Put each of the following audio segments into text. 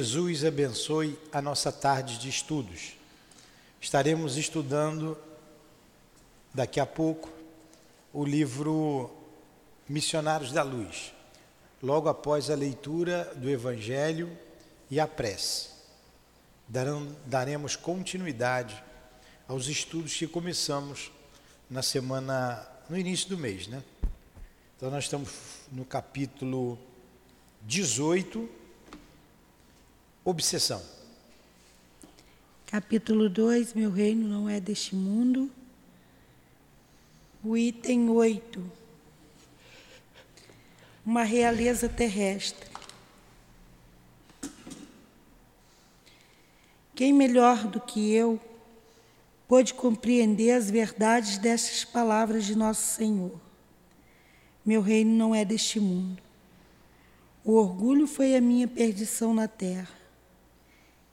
Jesus abençoe a nossa tarde de estudos. Estaremos estudando daqui a pouco o livro Missionários da Luz, logo após a leitura do Evangelho e a prece. Daremos continuidade aos estudos que começamos na semana, no início do mês, né? Então nós estamos no capítulo 18 Obsessão. Capítulo 2: Meu reino não é deste mundo. O item 8. Uma realeza terrestre. Quem melhor do que eu pôde compreender as verdades destas palavras de Nosso Senhor? Meu reino não é deste mundo. O orgulho foi a minha perdição na terra.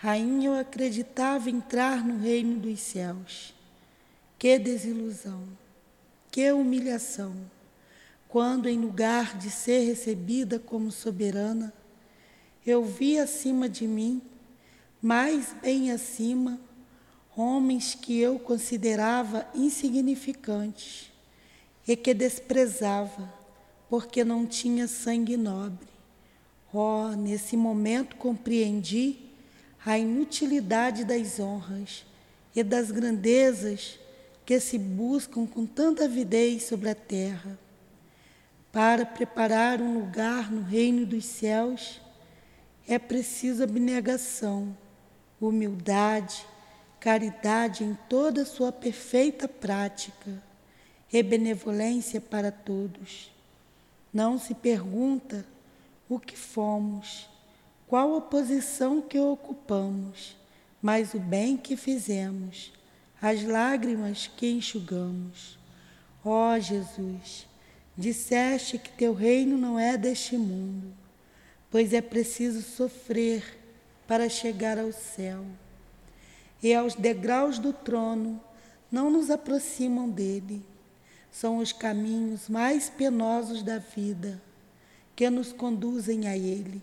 Rainha, eu acreditava entrar no reino dos céus. Que desilusão, que humilhação, quando, em lugar de ser recebida como soberana, eu vi acima de mim, mais bem acima, homens que eu considerava insignificantes e que desprezava, porque não tinha sangue nobre. Oh, nesse momento compreendi a inutilidade das honras e das grandezas que se buscam com tanta avidez sobre a terra. Para preparar um lugar no reino dos céus, é preciso abnegação, humildade, caridade em toda sua perfeita prática e benevolência para todos. Não se pergunta o que fomos, qual a posição que ocupamos, mas o bem que fizemos, as lágrimas que enxugamos. Ó oh, Jesus, disseste que teu reino não é deste mundo, pois é preciso sofrer para chegar ao céu. E aos degraus do trono não nos aproximam dele. São os caminhos mais penosos da vida que nos conduzem a ele.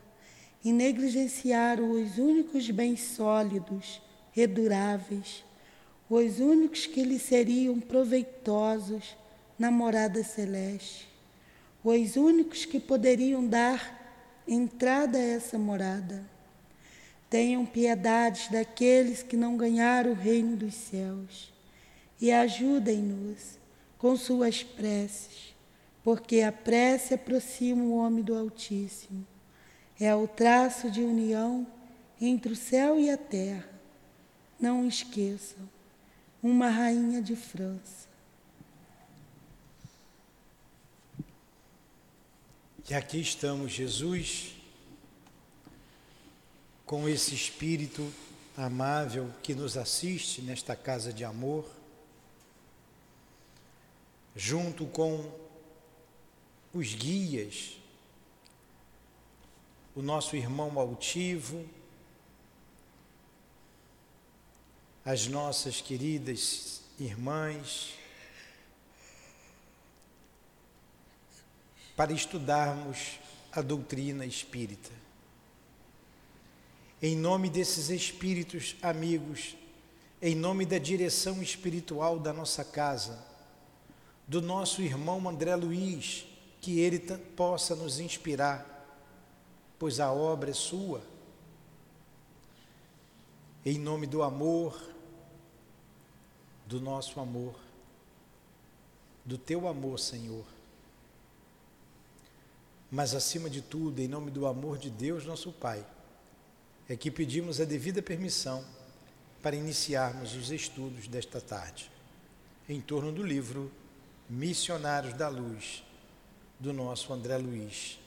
e negligenciaram os únicos bens sólidos e duráveis, os únicos que lhe seriam proveitosos na morada celeste, os únicos que poderiam dar entrada a essa morada. Tenham piedade daqueles que não ganharam o reino dos céus e ajudem-nos com suas preces, porque a prece aproxima o homem do Altíssimo é o traço de união entre o céu e a terra. Não esqueçam, uma rainha de França. E aqui estamos, Jesus, com esse Espírito amável que nos assiste nesta casa de amor, junto com os guias o nosso irmão altivo, as nossas queridas irmãs, para estudarmos a doutrina espírita. Em nome desses espíritos amigos, em nome da direção espiritual da nossa casa, do nosso irmão André Luiz, que ele possa nos inspirar pois a obra é sua. em nome do amor, do nosso amor, do teu amor, Senhor. Mas acima de tudo, em nome do amor de Deus, nosso Pai, é que pedimos a devida permissão para iniciarmos os estudos desta tarde, em torno do livro Missionários da Luz, do nosso André Luiz,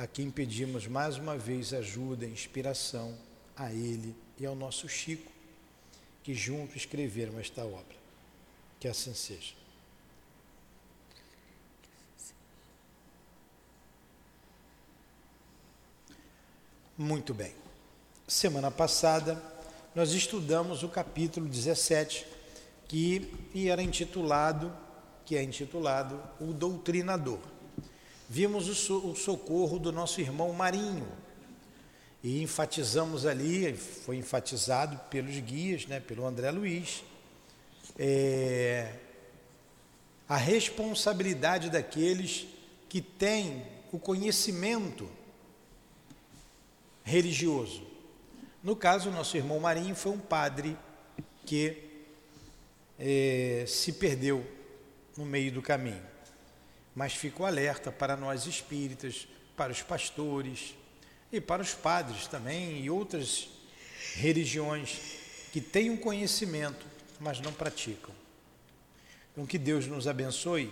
a quem pedimos mais uma vez ajuda, inspiração a ele e ao nosso Chico, que juntos escreveram esta obra. Que assim seja. Muito bem. Semana passada nós estudamos o capítulo 17, que era intitulado, que é intitulado O Doutrinador. Vimos o socorro do nosso irmão Marinho. E enfatizamos ali, foi enfatizado pelos guias, né, pelo André Luiz, é, a responsabilidade daqueles que têm o conhecimento religioso. No caso, nosso irmão Marinho foi um padre que é, se perdeu no meio do caminho, mas ficou alerta para nós espíritas, para os pastores e para os padres também e outras religiões que têm um conhecimento, mas não praticam. Então, que Deus nos abençoe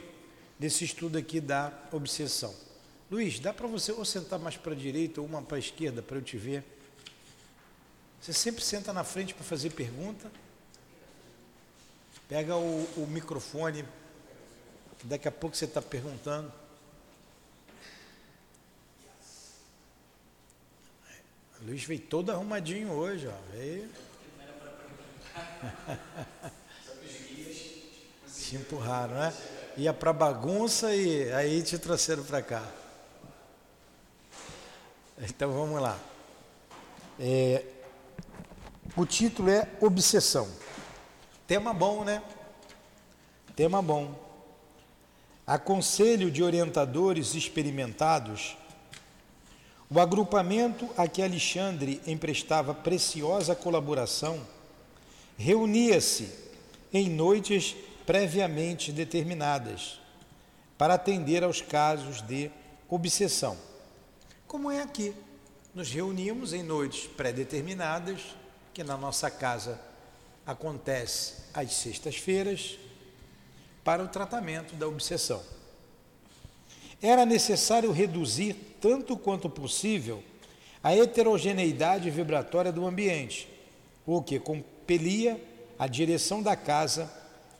nesse estudo aqui da obsessão. Luiz, dá para você ou sentar mais para a direita ou uma para a esquerda para eu te ver? Você sempre senta na frente para fazer pergunta. Pega o, o microfone, daqui a pouco você está perguntando. Luiz veio todo arrumadinho hoje, ó. Veio. te empurraram, né? Ia para bagunça e aí te trouxeram para cá. Então vamos lá. É, o título é Obsessão. Tema bom, né? Tema bom. Aconselho de orientadores experimentados. O agrupamento a que Alexandre emprestava preciosa colaboração reunia-se em noites previamente determinadas para atender aos casos de obsessão. Como é aqui, nos reunimos em noites pré-determinadas que na nossa casa acontece às sextas-feiras, para o tratamento da obsessão. Era necessário reduzir, tanto quanto possível, a heterogeneidade vibratória do ambiente, o que compelia a direção da casa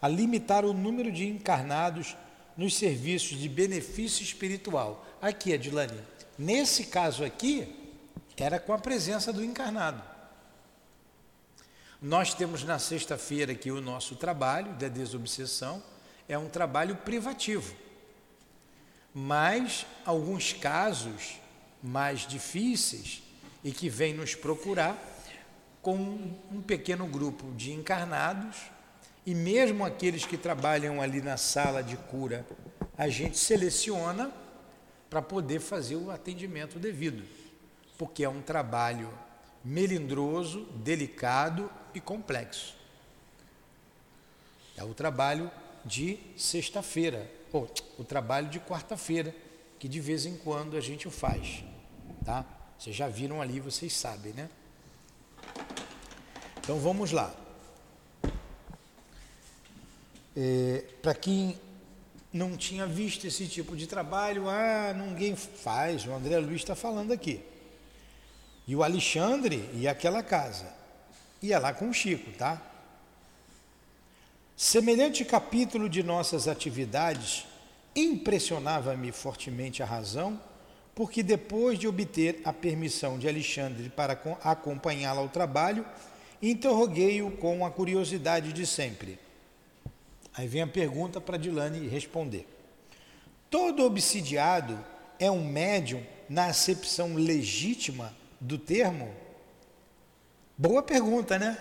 a limitar o número de encarnados nos serviços de benefício espiritual. Aqui, Adilane, nesse caso aqui, era com a presença do encarnado. Nós temos na sexta-feira aqui o nosso trabalho da desobsessão, é um trabalho privativo. Mas alguns casos mais difíceis e que vêm nos procurar com um pequeno grupo de encarnados e mesmo aqueles que trabalham ali na sala de cura, a gente seleciona para poder fazer o atendimento devido, porque é um trabalho melindroso, delicado e complexo. É o trabalho de sexta-feira, ou o trabalho de quarta-feira, que de vez em quando a gente faz, tá? Vocês já viram ali, vocês sabem, né? Então vamos lá. É, Para quem não tinha visto esse tipo de trabalho, ah, ninguém faz, o André Luiz está falando aqui. E o Alexandre e aquela casa ia lá com o Chico, tá? Semelhante capítulo de nossas atividades impressionava-me fortemente a razão, porque depois de obter a permissão de Alexandre para acompanhá-la ao trabalho, interroguei-o com a curiosidade de sempre. Aí vem a pergunta para Dilane responder. Todo obsidiado é um médium na acepção legítima do termo? Boa pergunta, né?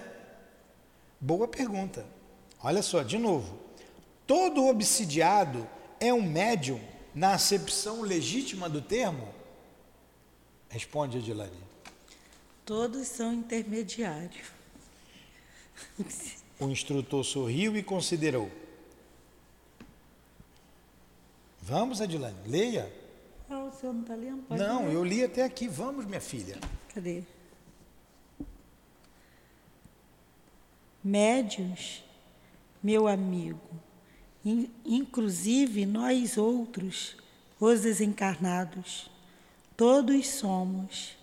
Boa pergunta. Olha só, de novo. Todo obsidiado é um médium na acepção legítima do termo? Responde, Adilane. Todos são intermediários. O instrutor sorriu e considerou. Vamos, Adilane, leia. Ah, o senhor não está lendo? Pode não, ler. eu li até aqui. Vamos, minha filha. Cadê? Médios, meu amigo, in- inclusive nós outros, os desencarnados, todos somos,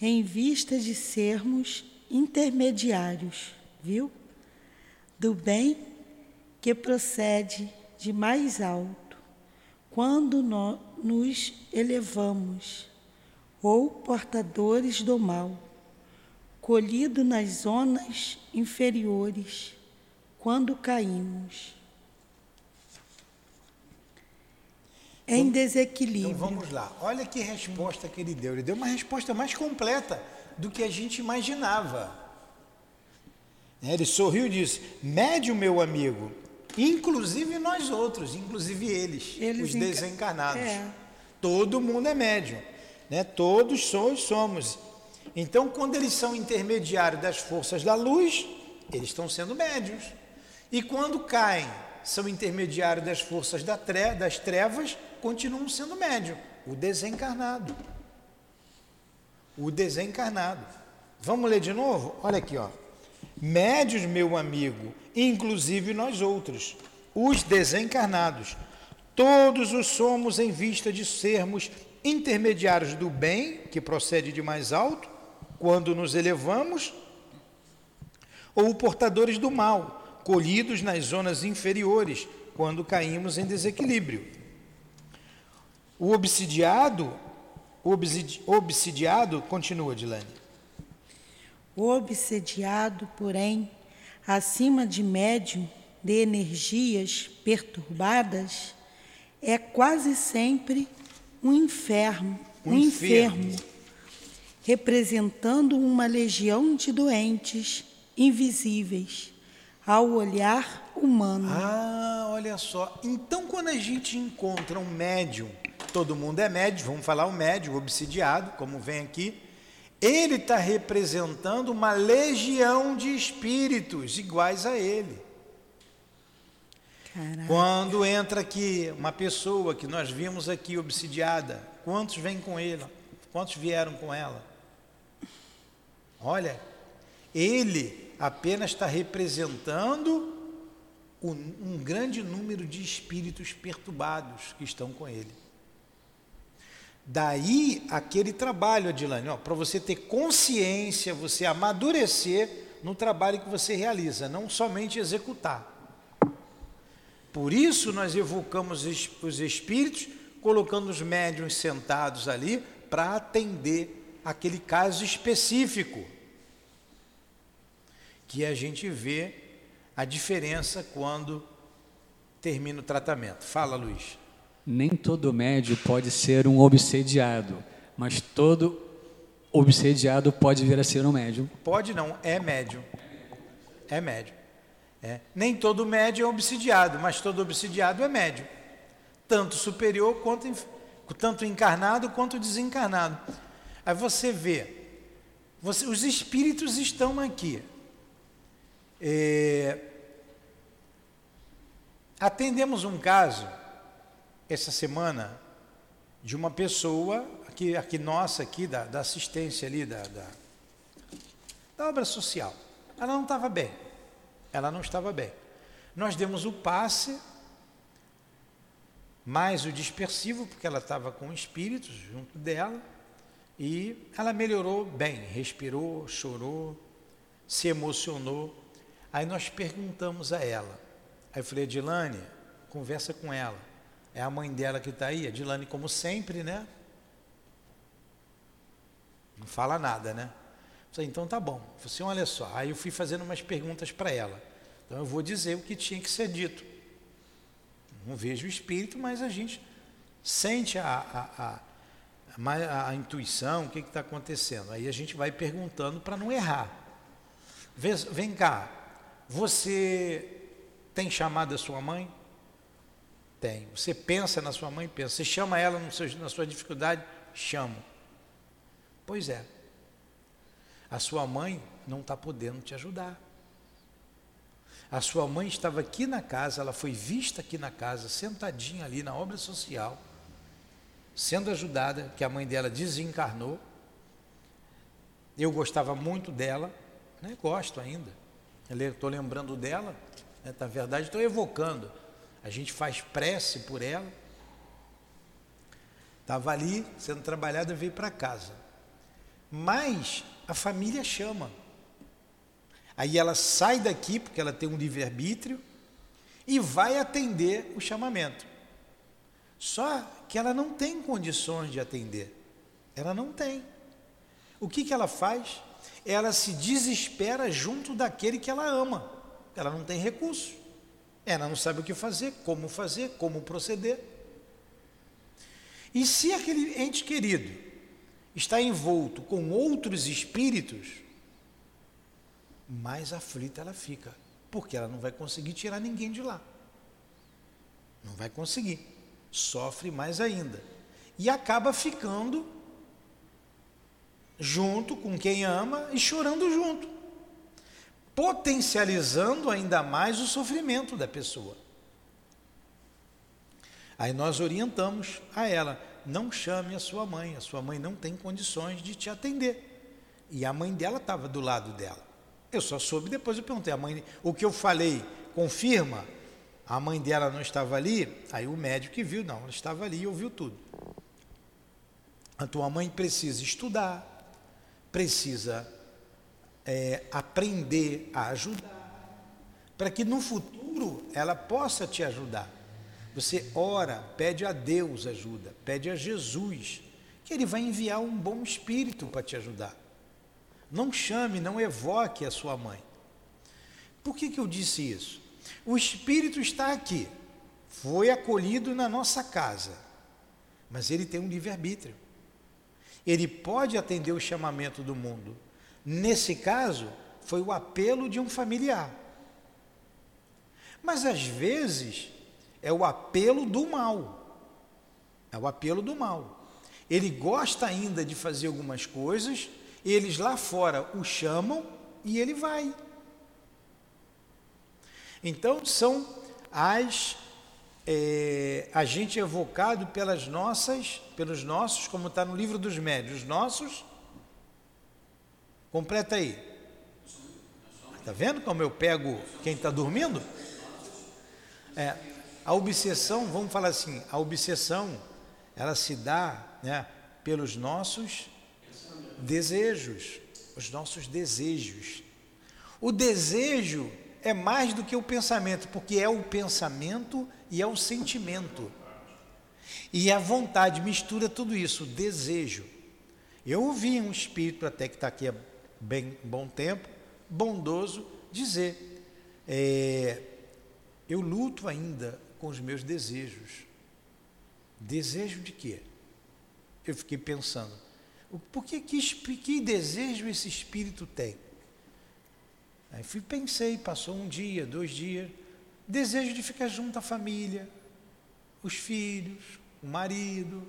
em vista de sermos intermediários, viu? Do bem que procede de mais alto, quando nó- nos elevamos, ou portadores do mal, colhido nas zonas inferiores, quando caímos. Em desequilíbrio. Então vamos lá. Olha que resposta que ele deu. Ele deu uma resposta mais completa do que a gente imaginava. Né, Ele sorriu e disse: Médio, meu amigo, inclusive nós outros, inclusive eles, Eles os enca- desencarnados. É. Todo mundo é médium, né? Todos somos, somos. Então, quando eles são intermediários das forças da luz, eles estão sendo médios. E quando caem, são intermediários das forças das trevas, continuam sendo médium. O desencarnado. O desencarnado. Vamos ler de novo? Olha aqui, ó. Médios, meu amigo, inclusive nós outros, os desencarnados, todos os somos em vista de sermos intermediários do bem, que procede de mais alto, quando nos elevamos, ou portadores do mal, colhidos nas zonas inferiores, quando caímos em desequilíbrio. O obsidiado, o obsidi- obsidiado, continua, Dilane. O obsediado, porém, acima de médium de energias perturbadas, é quase sempre um inferno, Um um, enfermo. enfermo, representando uma legião de doentes invisíveis ao olhar humano. Ah, olha só. Então, quando a gente encontra um médium, todo mundo é médium, vamos falar o médium, o obsidiado, como vem aqui, ele está representando uma legião de espíritos iguais a ele. Caraca. Quando entra aqui uma pessoa que nós vimos aqui obsidiada, quantos vêm com ele? Quantos vieram com ela? Olha, ele apenas está representando um, grande número de espíritos perturbados que estão com ele. Daí aquele trabalho, Adilane, para você ter consciência, você amadurecer no trabalho que você realiza, não somente executar. Por isso nós evocamos os espíritos, colocando os médiuns sentados ali para atender aquele caso específico. Que a gente vê a diferença quando termina o tratamento. Fala, Luiz. Nem todo médio pode ser um obsediado, mas todo obsediado pode vir a ser um médium. Pode não, é médium. É médium. É. Nem todo médium é obsidiado, mas todo obsidiado é médium. Tanto superior quanto tanto encarnado quanto desencarnado. Aí você vê, você- os espíritos estão aqui. É, atendemos um caso essa semana de uma pessoa aqui, aqui nossa aqui da, da assistência ali da, da da obra social. Ela não estava bem. Ela não estava bem. Nós demos o passe, mais o dispersivo, porque ela estava com espíritos junto dela, e ela melhorou bem, respirou, chorou, se emocionou. Aí nós perguntamos a ela. Aí eu falei, Dilane, conversa com ela. É a mãe dela que está aí, a Dilane, como sempre, né? Não fala nada, né? Eu Falei, então tá bom. Eu Falei assim, olha só. Aí eu fui fazendo umas perguntas para ela. Então eu vou dizer o que tinha que ser dito. Não vejo o espírito, mas a gente sente a, a, a, a intuição, o que está acontecendo. Aí a gente vai perguntando para não errar. Vem cá, você tem chamado a sua mãe? Tem. Você pensa na sua mãe? Pensa. Você chama ela no seu- na sua dificuldade? Chamo. Pois é. A sua mãe não está podendo te ajudar. A sua mãe estava aqui na casa, ela foi vista aqui na casa, sentadinha ali na obra social, sendo ajudada, que a mãe dela desencarnou. Eu gostava muito dela, né? gosto ainda. Estou lembrando dela, né? na verdade estou evocando. A gente faz prece por ela. Estava ali sendo trabalhada, veio para casa. Mas a família chama. Aí ela sai daqui, porque ela tem um livre-arbítrio, e vai atender o chamamento. Só que ela não tem condições de atender. Ela não tem. O que, que ela faz? Ela se desespera junto daquele que ela ama. Ela não tem recurso. Ela não sabe o que fazer, como fazer, como proceder. E se aquele ente querido está envolto com outros espíritos, mais aflita ela fica, porque ela não vai conseguir tirar ninguém de lá. Não vai conseguir. Sofre mais ainda. E acaba ficando junto com quem ama e chorando junto, potencializando ainda mais o sofrimento da pessoa. Aí nós orientamos a ela: não chame a sua mãe, a sua mãe não tem condições de te atender. E a mãe dela estava do lado dela. Eu só soube depois, eu perguntei, a mãe, o que eu falei confirma? A mãe dela não estava ali, aí o médico que viu, não, ela estava ali e ouviu tudo. A tua mãe precisa estudar, precisa é, aprender a ajudar, para que no futuro ela possa te ajudar. Você ora, pede a Deus ajuda, pede a Jesus, que Ele vai enviar um bom espírito para te ajudar. Não chame, não evoque a sua mãe. Por que, que eu disse isso? O espírito está aqui, foi acolhido na nossa casa, mas ele tem um livre-arbítrio. Ele pode atender o chamamento do mundo. Nesse caso, foi o apelo de um familiar. Mas às vezes é o apelo do mal. É o apelo do mal. Ele gosta ainda de fazer algumas coisas, eles lá fora o chamam e ele vai. Então são as é, a gente é evocado pelas nossas, pelos nossos, como está no livro dos médios, nossos. Completa aí. Está vendo como eu pego quem está dormindo? É, a obsessão, vamos falar assim, a obsessão, ela se dá né, pelos nossos desejos, os nossos desejos. O desejo é mais do que o pensamento, porque é o pensamento e é o sentimento. E a vontade mistura tudo isso, o desejo. Eu ouvi um espírito até que está aqui há bem bom tempo, bondoso, dizer: é, eu luto ainda com os meus desejos. Desejo de quê? Eu fiquei pensando, por que, que, que desejo esse espírito tem? Aí fui, pensei, passou um dia, dois dias, desejo de ficar junto à família, os filhos, o marido.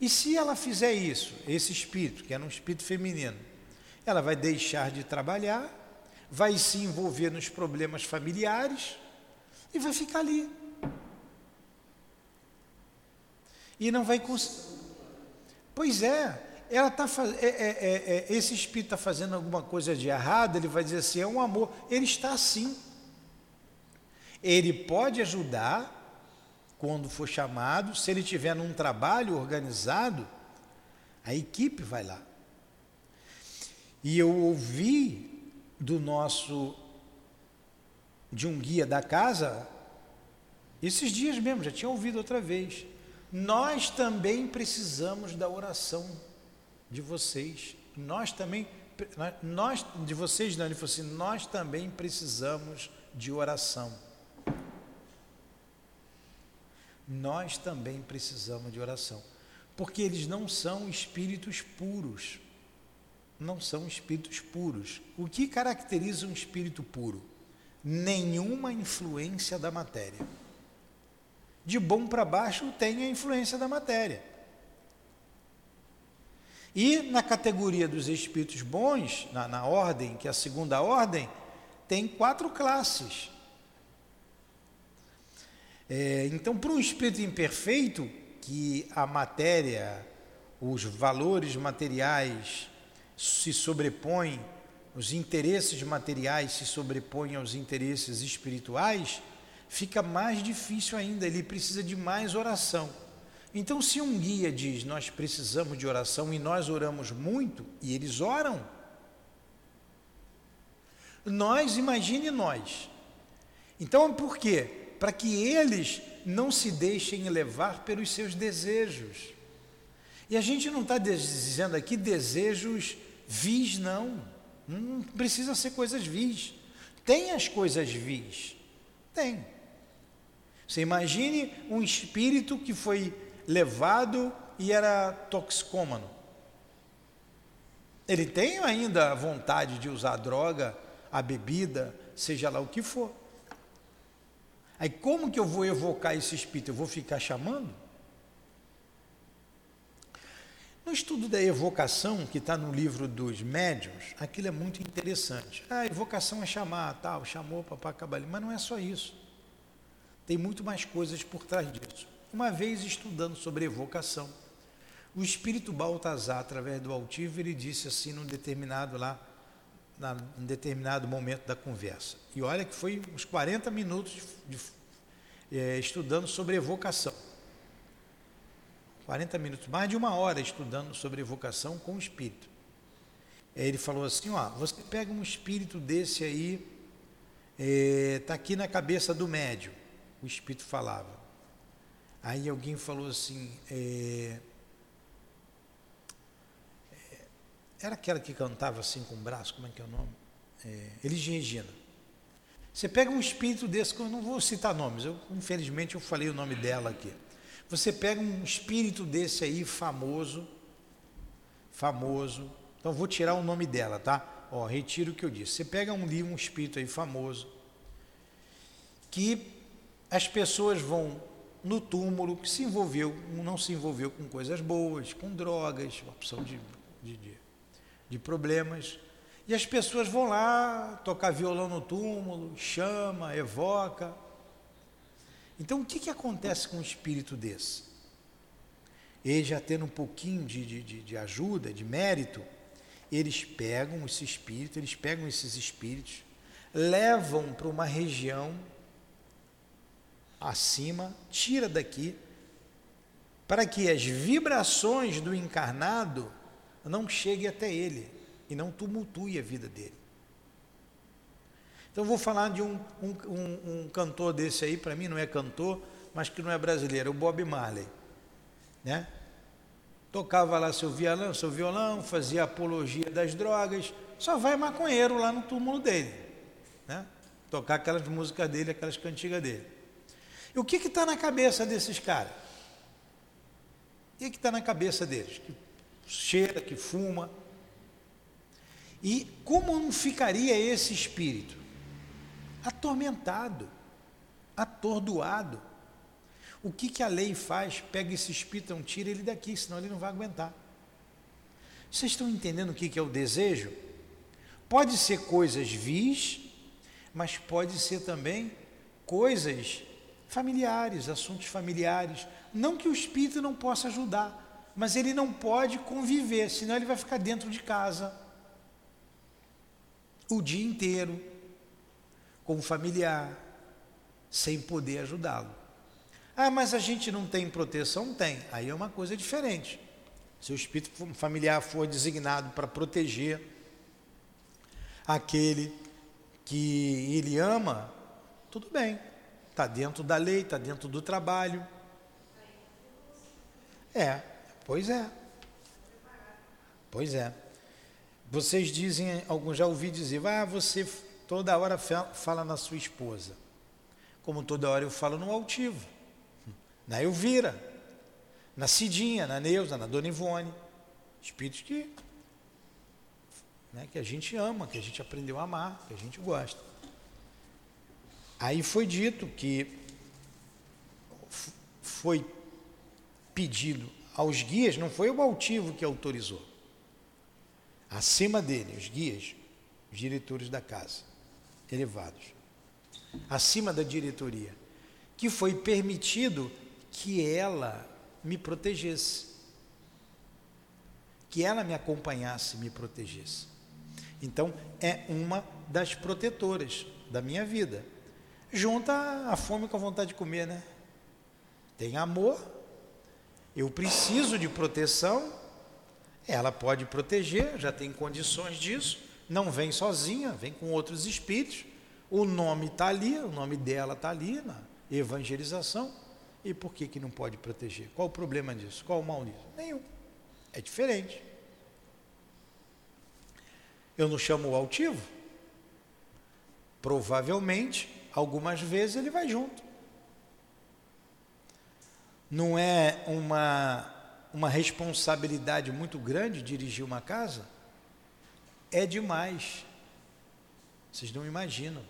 E se ela fizer isso, esse espírito, que era um espírito feminino, ela vai deixar de trabalhar, vai se envolver nos problemas familiares e vai ficar ali. E não vai conseguir Pois é, ela tá, é, é, é, é, esse espírito está fazendo alguma coisa de errado, ele vai dizer assim, é um amor. Ele está assim. Ele pode ajudar quando for chamado, se ele tiver num trabalho organizado, a equipe vai lá. E eu ouvi do nosso, de um guia da casa, esses dias mesmo, já tinha ouvido outra vez nós também precisamos da oração de vocês. Nós também, nós, de vocês, não, ele falou assim, nós também precisamos de oração. Nós também precisamos de oração. Porque eles não são espíritos puros. Não são espíritos puros. O que caracteriza um espírito puro? Nenhuma influência da matéria de bom para baixo tem a influência da matéria. E na categoria dos espíritos bons, na, na ordem, que é a segunda ordem, tem quatro classes. É, então, para um espírito imperfeito, que a matéria, os valores materiais se sobrepõem, os interesses materiais se sobrepõem aos interesses espirituais, fica mais difícil ainda, ele precisa de mais oração. Então, se um guia diz nós precisamos de oração e nós oramos muito, e eles oram, nós, imagine nós. Então, por quê? Para que eles não se deixem levar pelos seus desejos. E a gente não está dizendo aqui desejos vis, não. Não precisa ser coisas vis. Tem as coisas vis. Tem. Você imagine um espírito que foi levado e era toxicômano. Ele tem ainda a vontade de usar a droga, a bebida, seja lá o que for. Aí como que eu vou evocar esse espírito? Eu vou ficar chamando? No estudo da evocação, que está no livro dos médiuns, aquilo é muito interessante. Ah, a evocação é chamar, tal, chamou papacabali, mas não é só isso. Tem muito mais coisas por trás disso. Uma vez estudando sobre evocação, o espírito Baltazar, através do altivo, ele disse assim num determinado lá, na, em determinado momento da conversa. E olha que foi uns 40 minutos de, de, é, estudando sobre evocação. 40 minutos, mais de uma hora estudando sobre evocação com o espírito. Ele falou assim: ó, você pega um espírito desse aí, está é, tá aqui na cabeça do médium. O espírito falava. Aí alguém falou assim: é, Era aquela que cantava assim com o braço, como é que é o nome? É, Elis Regina. Você pega um espírito desse, que eu não vou citar nomes, eu, infelizmente eu falei o nome dela aqui. Você pega um espírito desse aí, famoso, famoso, então vou tirar o nome dela, tá? Ó, retiro o que eu disse. Você pega um livro, um espírito aí famoso, que as pessoas vão no túmulo, que se envolveu, não se envolveu com coisas boas, com drogas, opção de, de, de de problemas. E as pessoas vão lá tocar violão no túmulo, chama, evoca. Então o que, que acontece com um espírito desse? Ele já tendo um pouquinho de, de, de ajuda, de mérito, eles pegam esse espírito, eles pegam esses espíritos, levam para uma região acima, tira daqui, para que as vibrações do encarnado não chegue até ele e não tumultue a vida dele. Então, vou falar de um, um, um, um cantor desse aí, para mim não é cantor, mas que não é brasileiro, o Bob Marley. Né? Tocava lá seu violão, seu violão, fazia apologia das drogas, só vai maconheiro lá no túmulo dele. Né? Tocar aquelas músicas dele, aquelas cantigas dele. E o que está na cabeça desses caras? O que está na cabeça deles? Que cheira, que fuma. E como não ficaria esse espírito? Atormentado, atordoado. O que, que a lei faz? Pega esse espírito, tira ele daqui, senão ele não vai aguentar. Vocês estão entendendo o que, que é o desejo? Pode ser coisas vis, mas pode ser também coisas familiares, assuntos familiares. Não que o espírito não possa ajudar, mas ele não pode conviver, senão ele vai ficar dentro de casa o dia inteiro com o familiar, sem poder ajudá-lo. Ah, mas a gente não tem proteção? Tem. Aí é uma coisa diferente. Se o espírito familiar for designado para proteger aquele que ele ama, tudo bem. Está dentro da lei, está dentro do trabalho. É, Pois é. Pois é. Vocês dizem, alguns já ouvi dizer, ah, você toda hora fala na sua esposa. Como toda hora eu falo no altivo. Na Elvira, na Cidinha, na Neuza, na Dona Ivone. Espíritos que, né, que a gente ama, que a gente aprendeu a amar, que a gente gosta. Aí foi dito que foi pedido aos guias, não foi o altivo que autorizou. Acima dele, os guias, os diretores da casa, elevados. Acima da diretoria, que foi permitido que ela me protegesse. Que ela me acompanhasse, me protegesse. Então, é uma das protetoras da minha vida. Junta a fome com a vontade de comer, né? Tem amor, eu preciso de proteção, ela pode proteger, já tem condições disso, não vem sozinha, vem com outros espíritos. O nome está ali, o nome dela está ali na evangelização. E por que, que não pode proteger? Qual o problema disso? Qual o mal disso? Nenhum. É diferente. Eu não chamo o altivo? Provavelmente, algumas vezes ele vai junto. Não é uma, uma responsabilidade muito grande dirigir uma casa? É demais. Vocês não imaginam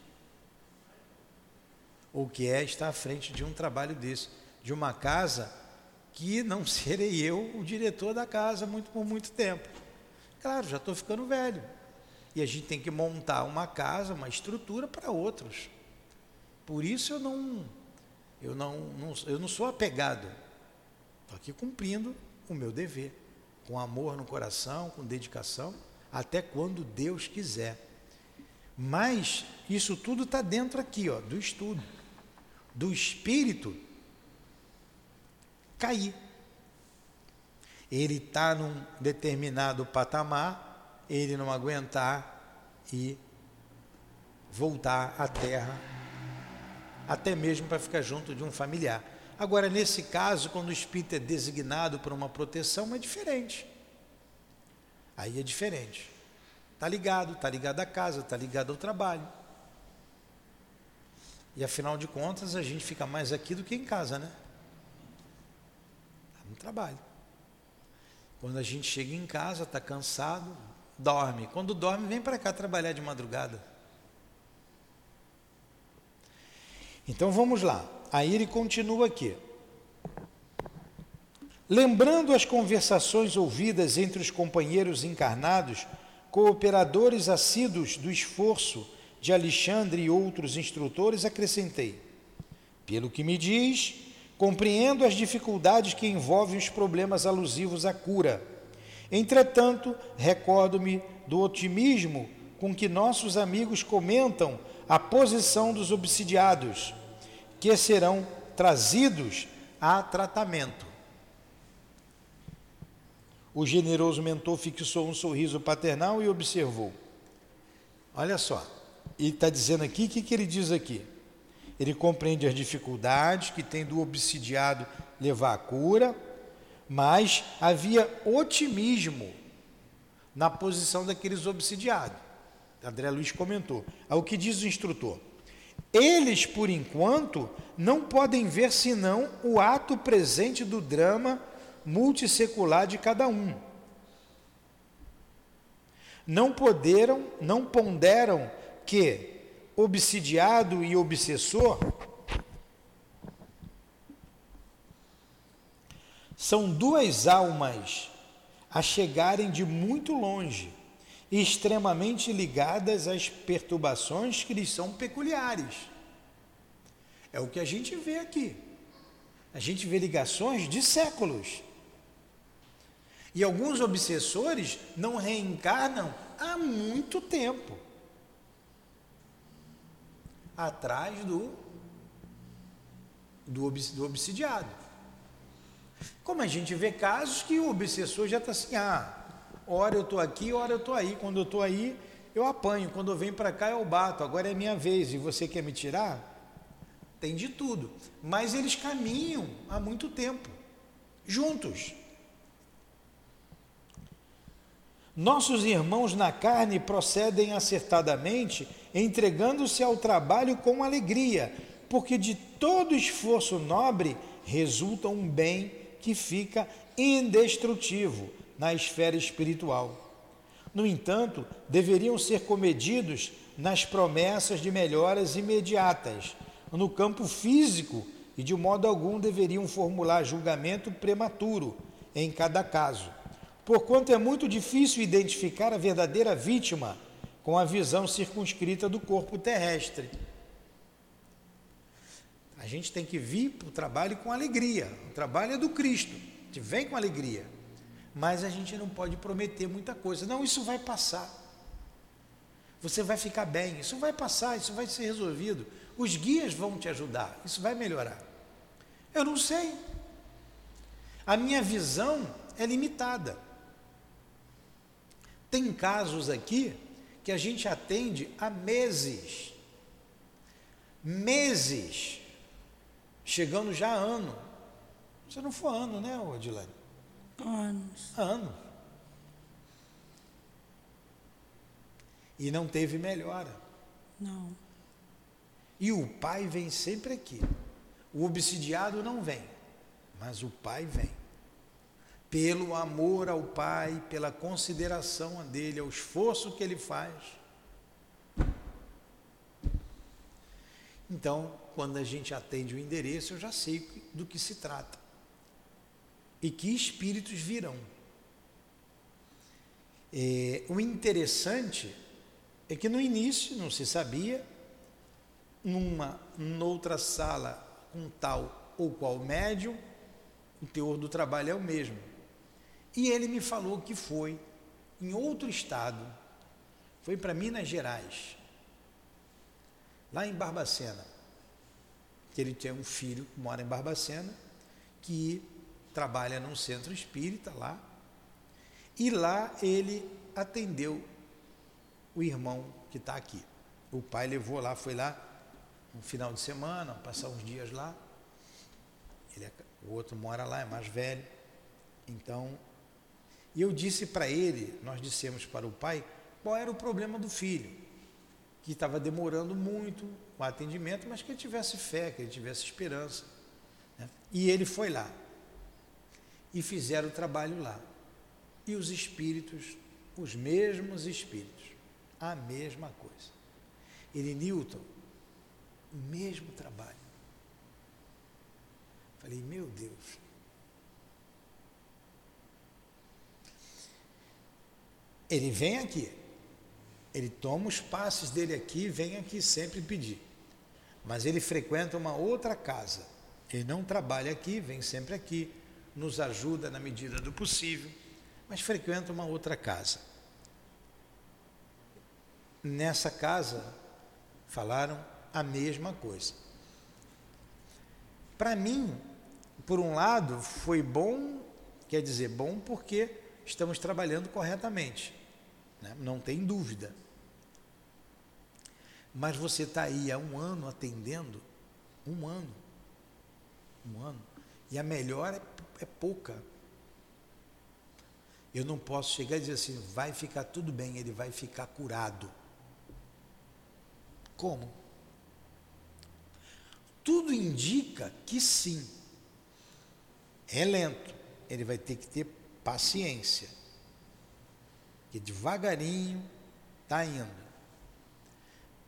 o que é estar à frente de um trabalho desse, de uma casa que não serei eu o diretor da casa muito por muito tempo. Claro, já estou ficando velho. E a gente tem que montar uma casa, uma estrutura para outros. Por isso eu não, eu não, não, eu não sou apegado. Estou aqui cumprindo o meu dever, com amor no coração, com dedicação, até quando Deus quiser. Mas isso tudo está dentro aqui, ó, do estudo, do espírito cair. Ele está num determinado patamar, ele não aguentar e voltar à terra, até mesmo para ficar junto de um familiar. Agora, nesse caso, quando o espírito é designado para uma proteção, é diferente. Aí é diferente. Está ligado, está ligado à casa, está ligado ao trabalho. E afinal de contas, a gente fica mais aqui do que em casa, né? Está no trabalho. Quando a gente chega em casa, está cansado, dorme. Quando dorme, vem para cá trabalhar de madrugada. Então vamos lá. Aí ele continua aqui. Lembrando as conversações ouvidas entre os companheiros encarnados, cooperadores assíduos do esforço de Alexandre e outros instrutores, acrescentei: Pelo que me diz, compreendo as dificuldades que envolvem os problemas alusivos à cura Entretanto, recordo-me do otimismo com que nossos amigos comentam a posição dos obsidiados, que serão trazidos a tratamento. O generoso mentor fixou um sorriso paternal e observou. Olha só, ele está dizendo aqui, o que, que ele diz aqui? Ele compreende as dificuldades que tem do obsidiado levar à cura, mas havia otimismo na posição daqueles obsidiados. André Luiz comentou. Ao que diz o instrutor? Eles, por enquanto, não podem ver senão o ato presente do drama multissecular de cada um. Não poderam, não ponderam que obsidiado e obsessor São duas almas a chegarem de muito longe extremamente ligadas às perturbações que lhes são peculiares. É o que a gente vê aqui. A gente vê ligações de séculos. E alguns obsessores não reencarnam há muito tempo atrás do, do, do obsidiado. Como a gente vê casos que o obsessor já está assim, ah, hora eu estou aqui, hora eu estou aí. Quando eu estou aí, eu apanho. Quando eu venho para cá, eu bato. Agora é minha vez e você quer me tirar? Tem de tudo. Mas eles caminham há muito tempo, juntos. Nossos irmãos na carne procedem acertadamente, entregando-se ao trabalho com alegria, porque de todo esforço nobre resulta um bem que fica indestrutível na esfera espiritual. No entanto, deveriam ser comedidos nas promessas de melhoras imediatas. No campo físico, e de modo algum deveriam formular julgamento prematuro em cada caso. porquanto é muito difícil identificar a verdadeira vítima com a visão circunscrita do corpo terrestre. A gente tem que vir para o trabalho com alegria. O trabalho é do Cristo. A gente vem com alegria. Mas a gente não pode prometer muita coisa. Não, isso vai passar. Você vai ficar bem. Isso vai passar, isso vai ser resolvido. Os guias vão te ajudar. Isso vai melhorar. Eu não sei. A minha visão é limitada. Tem casos aqui que a gente atende há meses. Meses chegando já a ano. Se não for ano, né, Odilane? Anos. Ano. E não teve melhora. Não. E o pai vem sempre aqui. O obsidiado não vem, mas o pai vem. Pelo amor ao pai, pela consideração dele, ao esforço que ele faz. Então, quando a gente atende o endereço, eu já sei do que se trata. E que espíritos virão. É, o interessante é que no início não se sabia, numa noutra sala com tal ou qual médium, o teor do trabalho é o mesmo. E ele me falou que foi em outro estado, foi para Minas Gerais, lá em Barbacena que ele tem um filho que mora em Barbacena, que trabalha num centro espírita lá, e lá ele atendeu o irmão que está aqui. O pai levou lá, foi lá um final de semana, passar uns dias lá. Ele, é, o outro mora lá, é mais velho. Então, e eu disse para ele, nós dissemos para o pai, qual era o problema do filho, que estava demorando muito, o atendimento, mas que ele tivesse fé, que ele tivesse esperança. Né? E ele foi lá. E fizeram o trabalho lá. E os espíritos, os mesmos espíritos, a mesma coisa. Ele, Newton, o mesmo trabalho. Falei, meu Deus. Ele vem aqui, ele toma os passes dele aqui, vem aqui sempre pedir. Mas ele frequenta uma outra casa. Ele não trabalha aqui, vem sempre aqui, nos ajuda na medida do possível, mas frequenta uma outra casa. Nessa casa falaram a mesma coisa. Para mim, por um lado, foi bom, quer dizer, bom porque estamos trabalhando corretamente, né? não tem dúvida. Mas você está aí há um ano atendendo, um ano, um ano, e a melhora é, é pouca. Eu não posso chegar e dizer assim, vai ficar tudo bem, ele vai ficar curado. Como? Tudo indica que sim. É lento. Ele vai ter que ter paciência. Que devagarinho está indo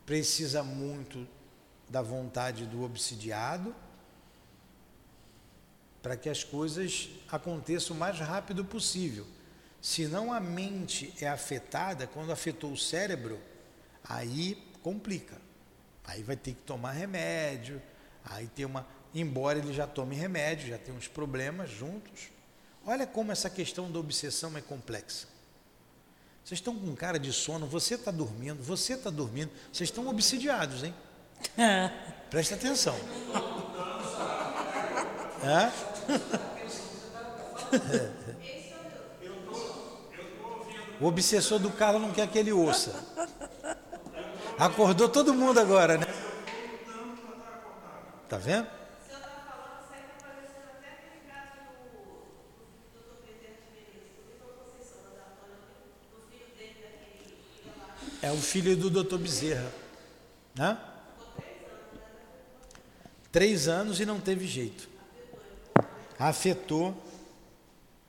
precisa muito da vontade do obsidiado para que as coisas aconteçam o mais rápido possível. Se não a mente é afetada, quando afetou o cérebro, aí complica. Aí vai ter que tomar remédio, aí tem uma. Embora ele já tome remédio, já tem uns problemas juntos. Olha como essa questão da obsessão é complexa. Vocês estão com cara de sono, você está dormindo, você está dormindo, vocês estão obsidiados, hein? Presta atenção. É? O obsessor do Carlos não quer que ele ouça. Acordou todo mundo agora, né? Tá vendo? É o filho do doutor Bezerra. Né? Três anos e não teve jeito. Afetou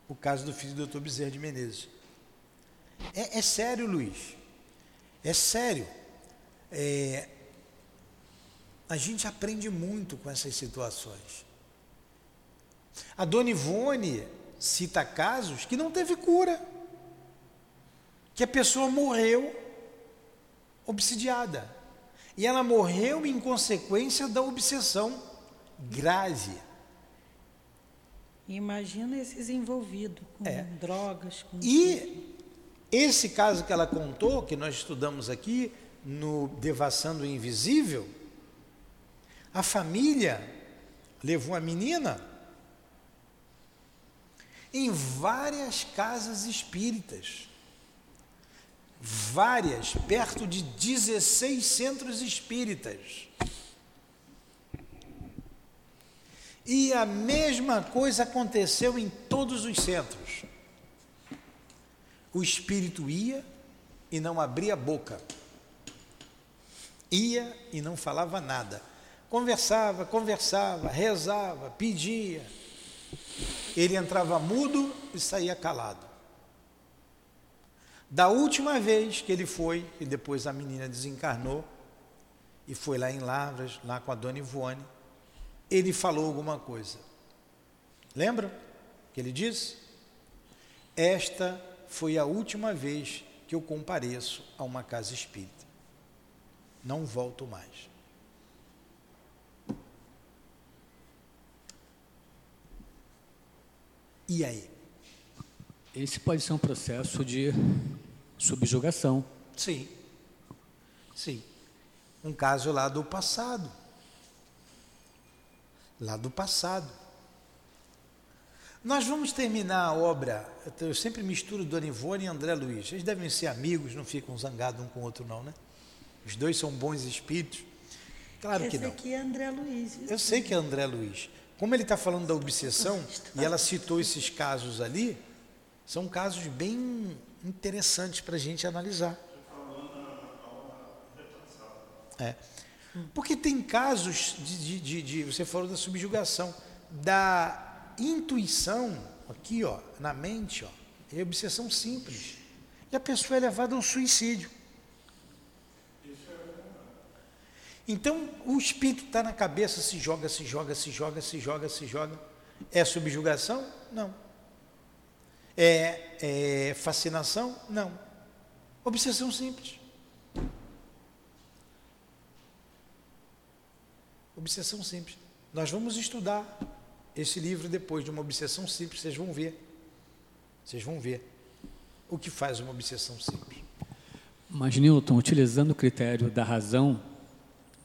o caso do filho do doutor Bezerra de Menezes. É, é sério, Luiz. É sério. É, a gente aprende muito com essas situações. A dona Ivone cita casos que não teve cura, que a pessoa morreu obsidiada. E ela morreu em consequência da obsessão grave. Imagina esses envolvidos com É. drogas, com E esse caso que ela contou, que nós estudamos aqui no Devassando o Invisível, a família levou a menina em várias casas espíritas. Várias, perto de 16 centros espíritas. E a mesma coisa aconteceu em todos os centros. O espírito ia e não abria a boca. Ia e não falava nada. Conversava, conversava, rezava, pedia. Ele entrava mudo e saía calado. Da última vez que ele foi, e depois a menina desencarnou, e foi lá em Lavras, lá com a dona Ivone, ele falou alguma coisa. Lembram que ele disse? Esta foi a última vez que eu compareço a uma casa espírita. Não volto mais. E aí? Esse pode ser um processo de subjugação. Sim. Sim. Um caso lá do passado. Lá do passado. Nós vamos terminar a obra. Eu sempre misturo Dona Ivone e André Luiz. Eles devem ser amigos, não ficam zangados um com o outro, não, né? Os dois são bons espíritos. Claro que Esse não. aqui é André Luiz. Eu sei que é André Luiz. Como ele está falando da obsessão, e ela citou esses casos ali, são casos bem interessantes para a gente analisar. É. Porque tem casos de, de- de- de- Você falou da subjugação, da intuição, aqui, ó, na mente, ó, é obsessão simples. E a pessoa é levada ao suicídio. Então, o espírito está na cabeça, se joga, se joga, se joga, se joga, se joga. É subjugação? Não. É, é fascinação? Não. Obsessão simples. Obsessão simples. Nós vamos estudar esse livro depois de uma obsessão simples, vocês vão ver. Vocês vão ver o que faz uma obsessão simples. Mas, Newton, utilizando o critério da razão,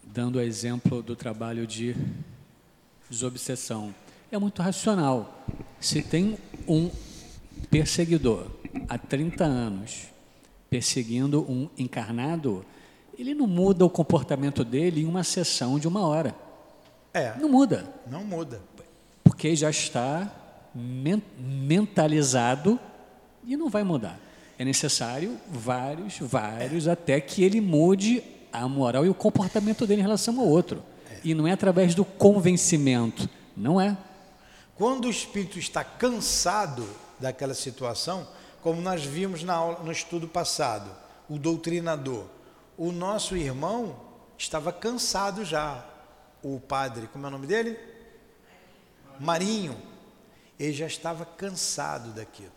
dando o exemplo do trabalho de desobsessão, é muito racional. Se tem um perseguidor há 30 anos perseguindo um encarnado, ele não muda o comportamento dele em uma sessão de uma hora. É, Não muda, não muda. porque já está men- mentalizado e não vai mudar. É necessário vários, vários, até que ele mude a moral e o comportamento dele em relação ao outro. E não é através do convencimento, não é. Quando o espírito está cansado daquela situação, como nós vimos na aula, no estudo passado, o doutrinador, o nosso irmão estava cansado já. O padre, como é o nome dele? Marinho. Ele já estava cansado daquilo.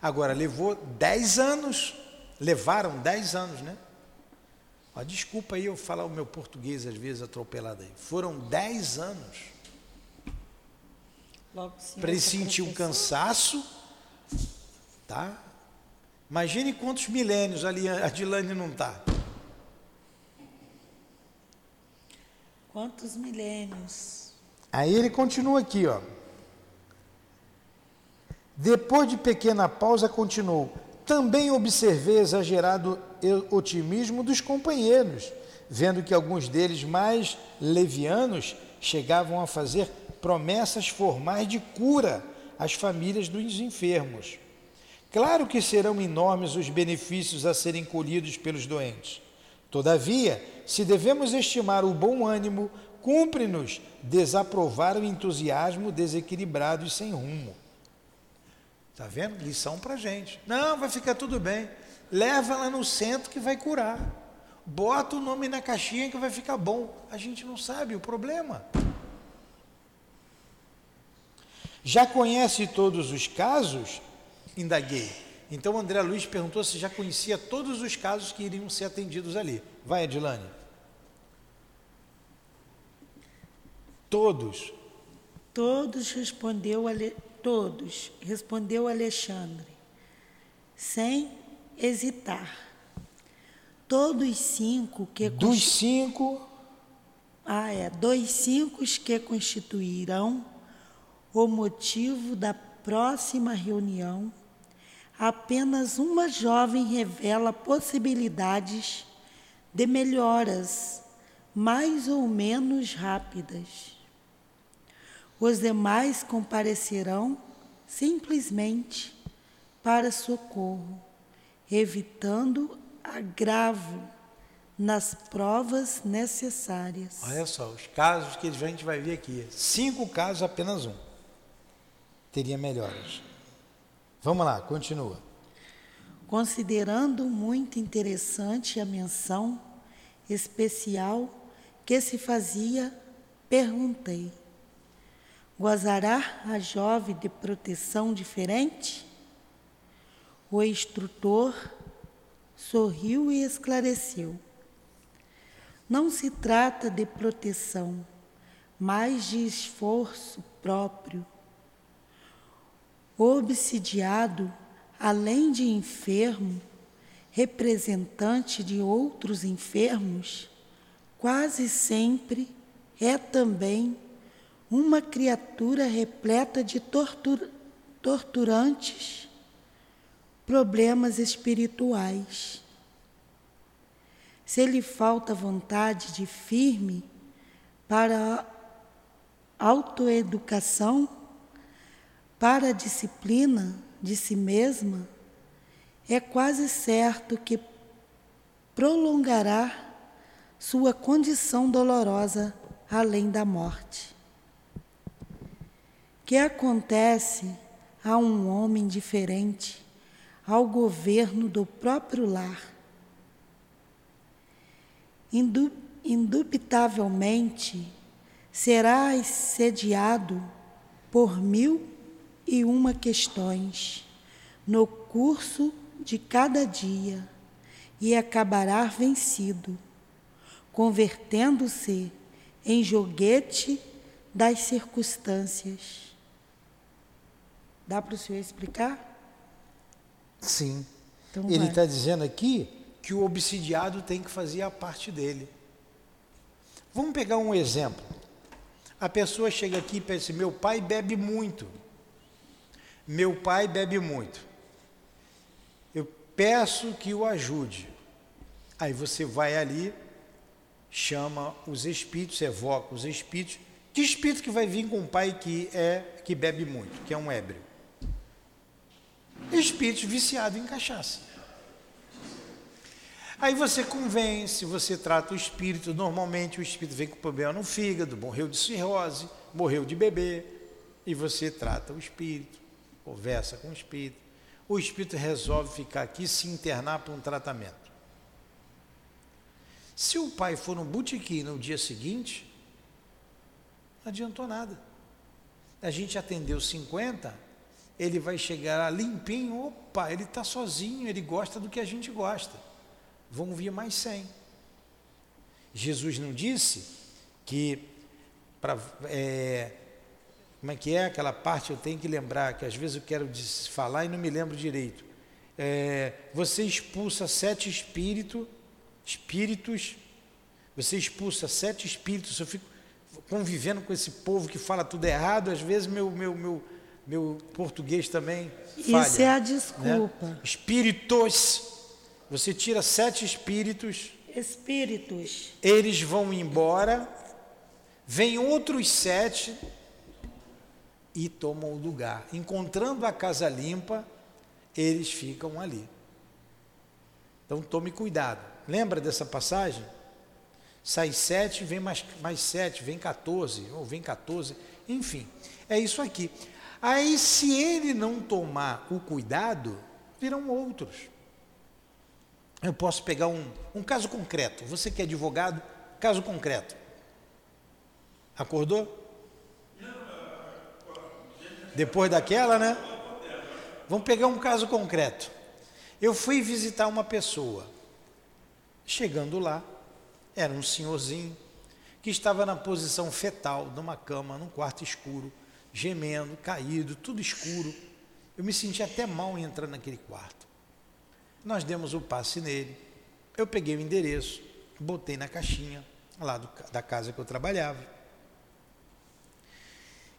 Agora, levou 10 anos, levaram 10 anos, né? Ó, desculpa aí eu falar o meu português às vezes atropelado aí. Foram 10 anos para ele sentir um cansaço, tá? Imagine quantos milênios ali a Dilane não está. Quantos milênios? Aí ele continua aqui, ó. Depois de pequena pausa, continuou. Também observei exagerado otimismo dos companheiros, vendo que alguns deles mais levianos chegavam a fazer promessas formais de cura às famílias dos enfermos. Claro que serão enormes os benefícios a serem colhidos pelos doentes. Todavia, se devemos estimar o bom ânimo, cumpre-nos desaprovar o entusiasmo desequilibrado e sem rumo. Está vendo? Lição para gente. Não, vai ficar tudo bem. Leva lá no centro que vai curar. Bota o nome na caixinha que vai ficar bom. A gente não sabe o problema. Já conhece todos os casos? Indaguei. Então André Luiz perguntou se já conhecia todos os casos que iriam ser atendidos ali. Vai, Adilane. Todos. Todos respondeu Ale... todos respondeu Alexandre, sem hesitar. Todos cinco que dos cinco ah é dois cinco que constituirão o motivo da próxima reunião. Apenas uma jovem revela possibilidades de melhoras mais ou menos rápidas. Os demais comparecerão simplesmente para socorro, evitando agravo nas provas necessárias. Olha só, os casos que a gente vai ver aqui. Cinco casos, apenas um. Teria melhoras. Vamos lá, continua. Considerando muito interessante a menção especial que se fazia, perguntei: Gozará a jovem de proteção diferente? O instrutor sorriu e esclareceu: Não se trata de proteção, mas de esforço próprio. Obsidiado, além de enfermo, representante de outros enfermos, quase sempre é também uma criatura repleta de tortur torturantes problemas espirituais. Se lhe falta vontade de firme para autoeducação, para a disciplina de si mesma, é quase certo que prolongará sua condição dolorosa além da morte que acontece a um homem diferente ao governo do próprio lar. indubitavelmente será assediado por mil e uma questões no curso de cada dia e acabará vencido, convertendo-se em joguete das circunstâncias Dá para o senhor explicar? Sim. Então, Ele está dizendo aqui que o obsidiado tem que fazer a parte dele. Vamos pegar um exemplo. A pessoa chega aqui e pensa: meu pai bebe muito. Meu pai bebe muito. Eu peço que o ajude. Aí você vai ali, chama os espíritos, evoca os espíritos. Que espírito que vai vir com um pai que é que bebe muito, que é um ébrio? espírito viciado em cachaça. Aí você convence, você trata o espírito. Normalmente o espírito vem com problema no fígado, morreu de cirrose, morreu de bebê, e você trata o espírito, conversa com o espírito. O espírito resolve ficar aqui se internar para um tratamento. Se o pai for no botequim no dia seguinte, não adiantou nada. A gente atendeu 50, ele vai chegar limpinho, opa, ele está sozinho, ele gosta do que a gente gosta. Vão vir mais cem. Jesus não disse que para é, como é que é aquela parte eu tenho que lembrar que às vezes eu quero falar e não me lembro direito. É, você expulsa sete espíritos, espíritos, você expulsa sete espíritos. Eu fico convivendo com esse povo que fala tudo errado, às vezes meu meu meu meu português também falha. Isso é a desculpa. Né? Espíritos. Você tira sete espíritos. Espíritos. Eles vão embora. Vem outros sete e tomam o lugar. Encontrando a casa limpa, eles ficam ali. Então tome cuidado. Lembra dessa passagem? Sai sete, vem mais, mais sete, vem 14, ou vem 14, enfim. É isso aqui. Aí, se ele não tomar o cuidado, virão outros. Eu posso pegar um, um caso concreto. Você que é advogado, caso concreto. Acordou? Depois daquela, né? Vamos pegar um caso concreto. Eu fui visitar uma pessoa. Chegando lá, era um senhorzinho que estava na posição fetal, numa cama, num quarto escuro, gemendo, caído, tudo escuro. Eu me senti até mal em entrar naquele quarto. Nós demos o passe nele. Eu peguei o endereço, botei na caixinha lá do, da casa que eu trabalhava.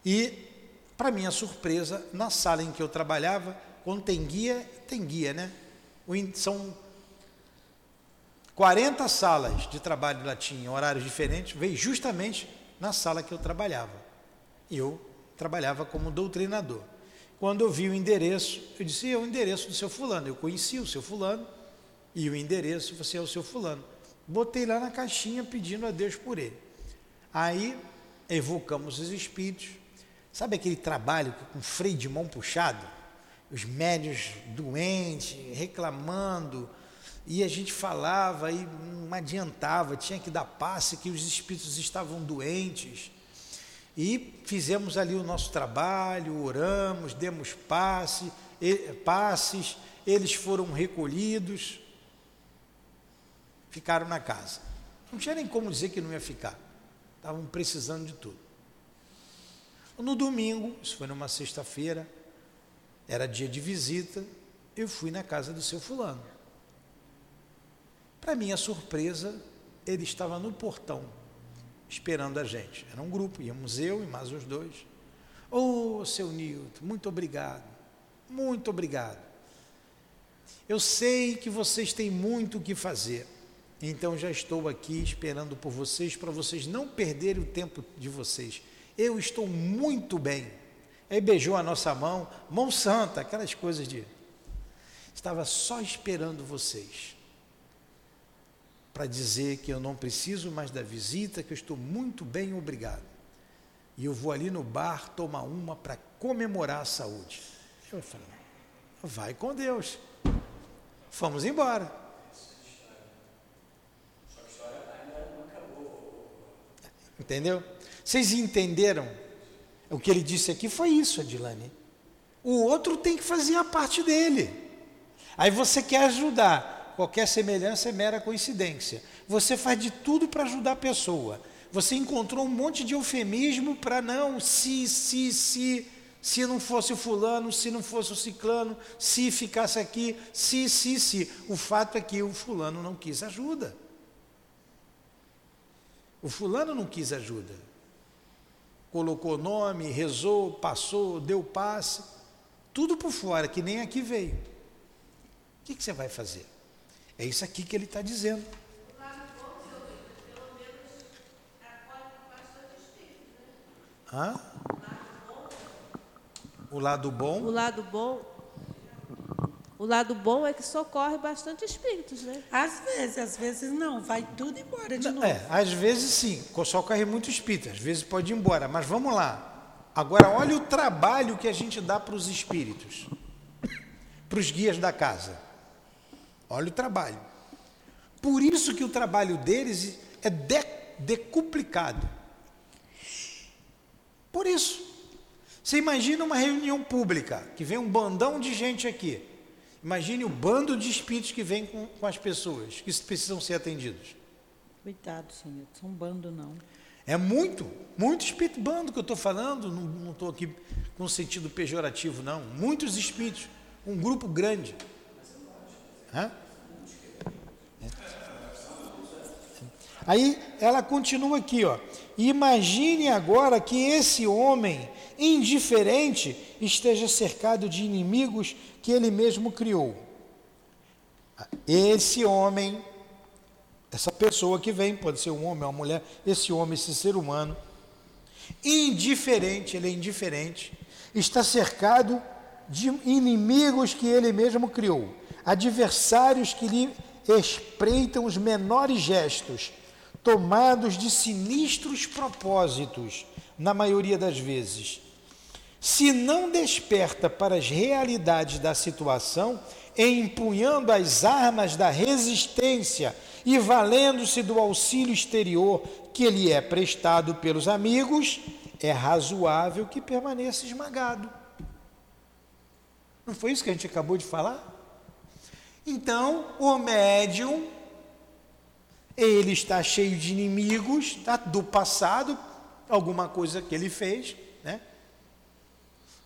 E, para minha surpresa, na sala em que eu trabalhava, quando tem guia, tem guia, né? São 40 salas de trabalho lá tinha horários diferentes, veio justamente na sala que eu trabalhava. Eu trabalhava como doutrinador. Quando eu vi o endereço, eu disse: é o endereço do seu fulano. Eu conheci o seu fulano e o endereço, você é o seu fulano. Botei lá na caixinha pedindo a Deus por ele. Aí evocamos os espíritos. Sabe aquele trabalho com freio de mão puxado? Os médios doentes, reclamando, e a gente falava e não adiantava, tinha que dar passe que os espíritos estavam doentes. E fizemos ali o nosso trabalho, oramos, demos passe, passes, eles foram recolhidos, ficaram na casa. Não tinha nem como dizer que não ia ficar, estavam precisando de tudo. No domingo, isso foi numa sexta-feira, era dia de visita, eu fui na casa do seu fulano. Para minha surpresa, ele estava no portão esperando a gente. Era um grupo, íamos eu e mais os dois. Ô, oh, seu Nilton, muito obrigado, muito obrigado. Eu sei que vocês têm muito o que fazer, então já estou aqui esperando por vocês, para vocês não perderem o tempo de vocês. Eu estou muito bem. Aí beijou a nossa mão, mão santa, aquelas coisas de. Estava só esperando vocês para dizer que eu não preciso mais da visita, que eu estou muito bem, obrigado. E eu vou ali no bar tomar uma para comemorar a saúde. Eu falei, vai com Deus. Fomos embora. Entendeu? Vocês entenderam? O que ele disse aqui foi isso, Adilane. O outro tem que fazer a parte dele. Aí você quer ajudar qualquer semelhança é mera coincidência. Você faz de tudo para ajudar a pessoa. Você encontrou um monte de eufemismo para não, se, se, se, se não fosse o fulano, se não fosse o ciclano, se ficasse aqui, se, se, se. O fato é que o fulano não quis ajuda. O fulano não quis ajuda. Colocou nome, rezou, passou, deu passe, tudo por fora, que nem aqui veio. O que, que você vai fazer? É isso aqui que ele está dizendo. Hã? O lado bom? O lado bom. O lado bom é que socorre bastante espíritos, né? Às vezes, às vezes não, vai tudo embora de novo. É, às vezes sim, socorre muito espírito, às vezes pode ir embora, mas vamos lá. Agora, olha o trabalho que a gente dá para os espíritos, para os guias da casa. Olha o trabalho. Por isso que o trabalho deles é de, decuplicado. Por isso. Você imagina uma reunião pública, que vem um bandão de gente aqui. Imagine o bando de espíritos que vem com, com as pessoas, que precisam ser atendidos. Coitado, senhor, são bando não. É muito, muito espírito bando que eu estou falando, não estou aqui com sentido pejorativo, não. Muitos espíritos, um grupo grande. Hã? Aí ela continua aqui, ó. Imagine agora que esse homem indiferente esteja cercado de inimigos que ele mesmo criou. Esse homem, essa pessoa que vem, pode ser um homem ou uma mulher, esse homem, esse ser humano, indiferente, ele é indiferente, está cercado de inimigos que ele mesmo criou, adversários que lhe espreitam os menores gestos tomados de sinistros propósitos, na maioria das vezes. Se não desperta para as realidades da situação, empunhando as armas da resistência e valendo-se do auxílio exterior que lhe é prestado pelos amigos, é razoável que permaneça esmagado. Não foi isso que a gente acabou de falar? Então, o médium, ele está cheio de inimigos tá, do passado, alguma coisa que ele fez?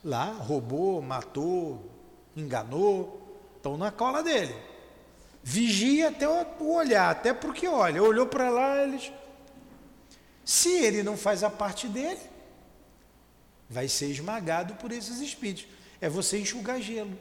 Lá, roubou, matou, enganou, estão na cola dele. Vigia até o olhar, até porque olha, olhou para lá, eles. Se ele não faz a parte dele, vai ser esmagado por esses espíritos. É você enxugar gelo.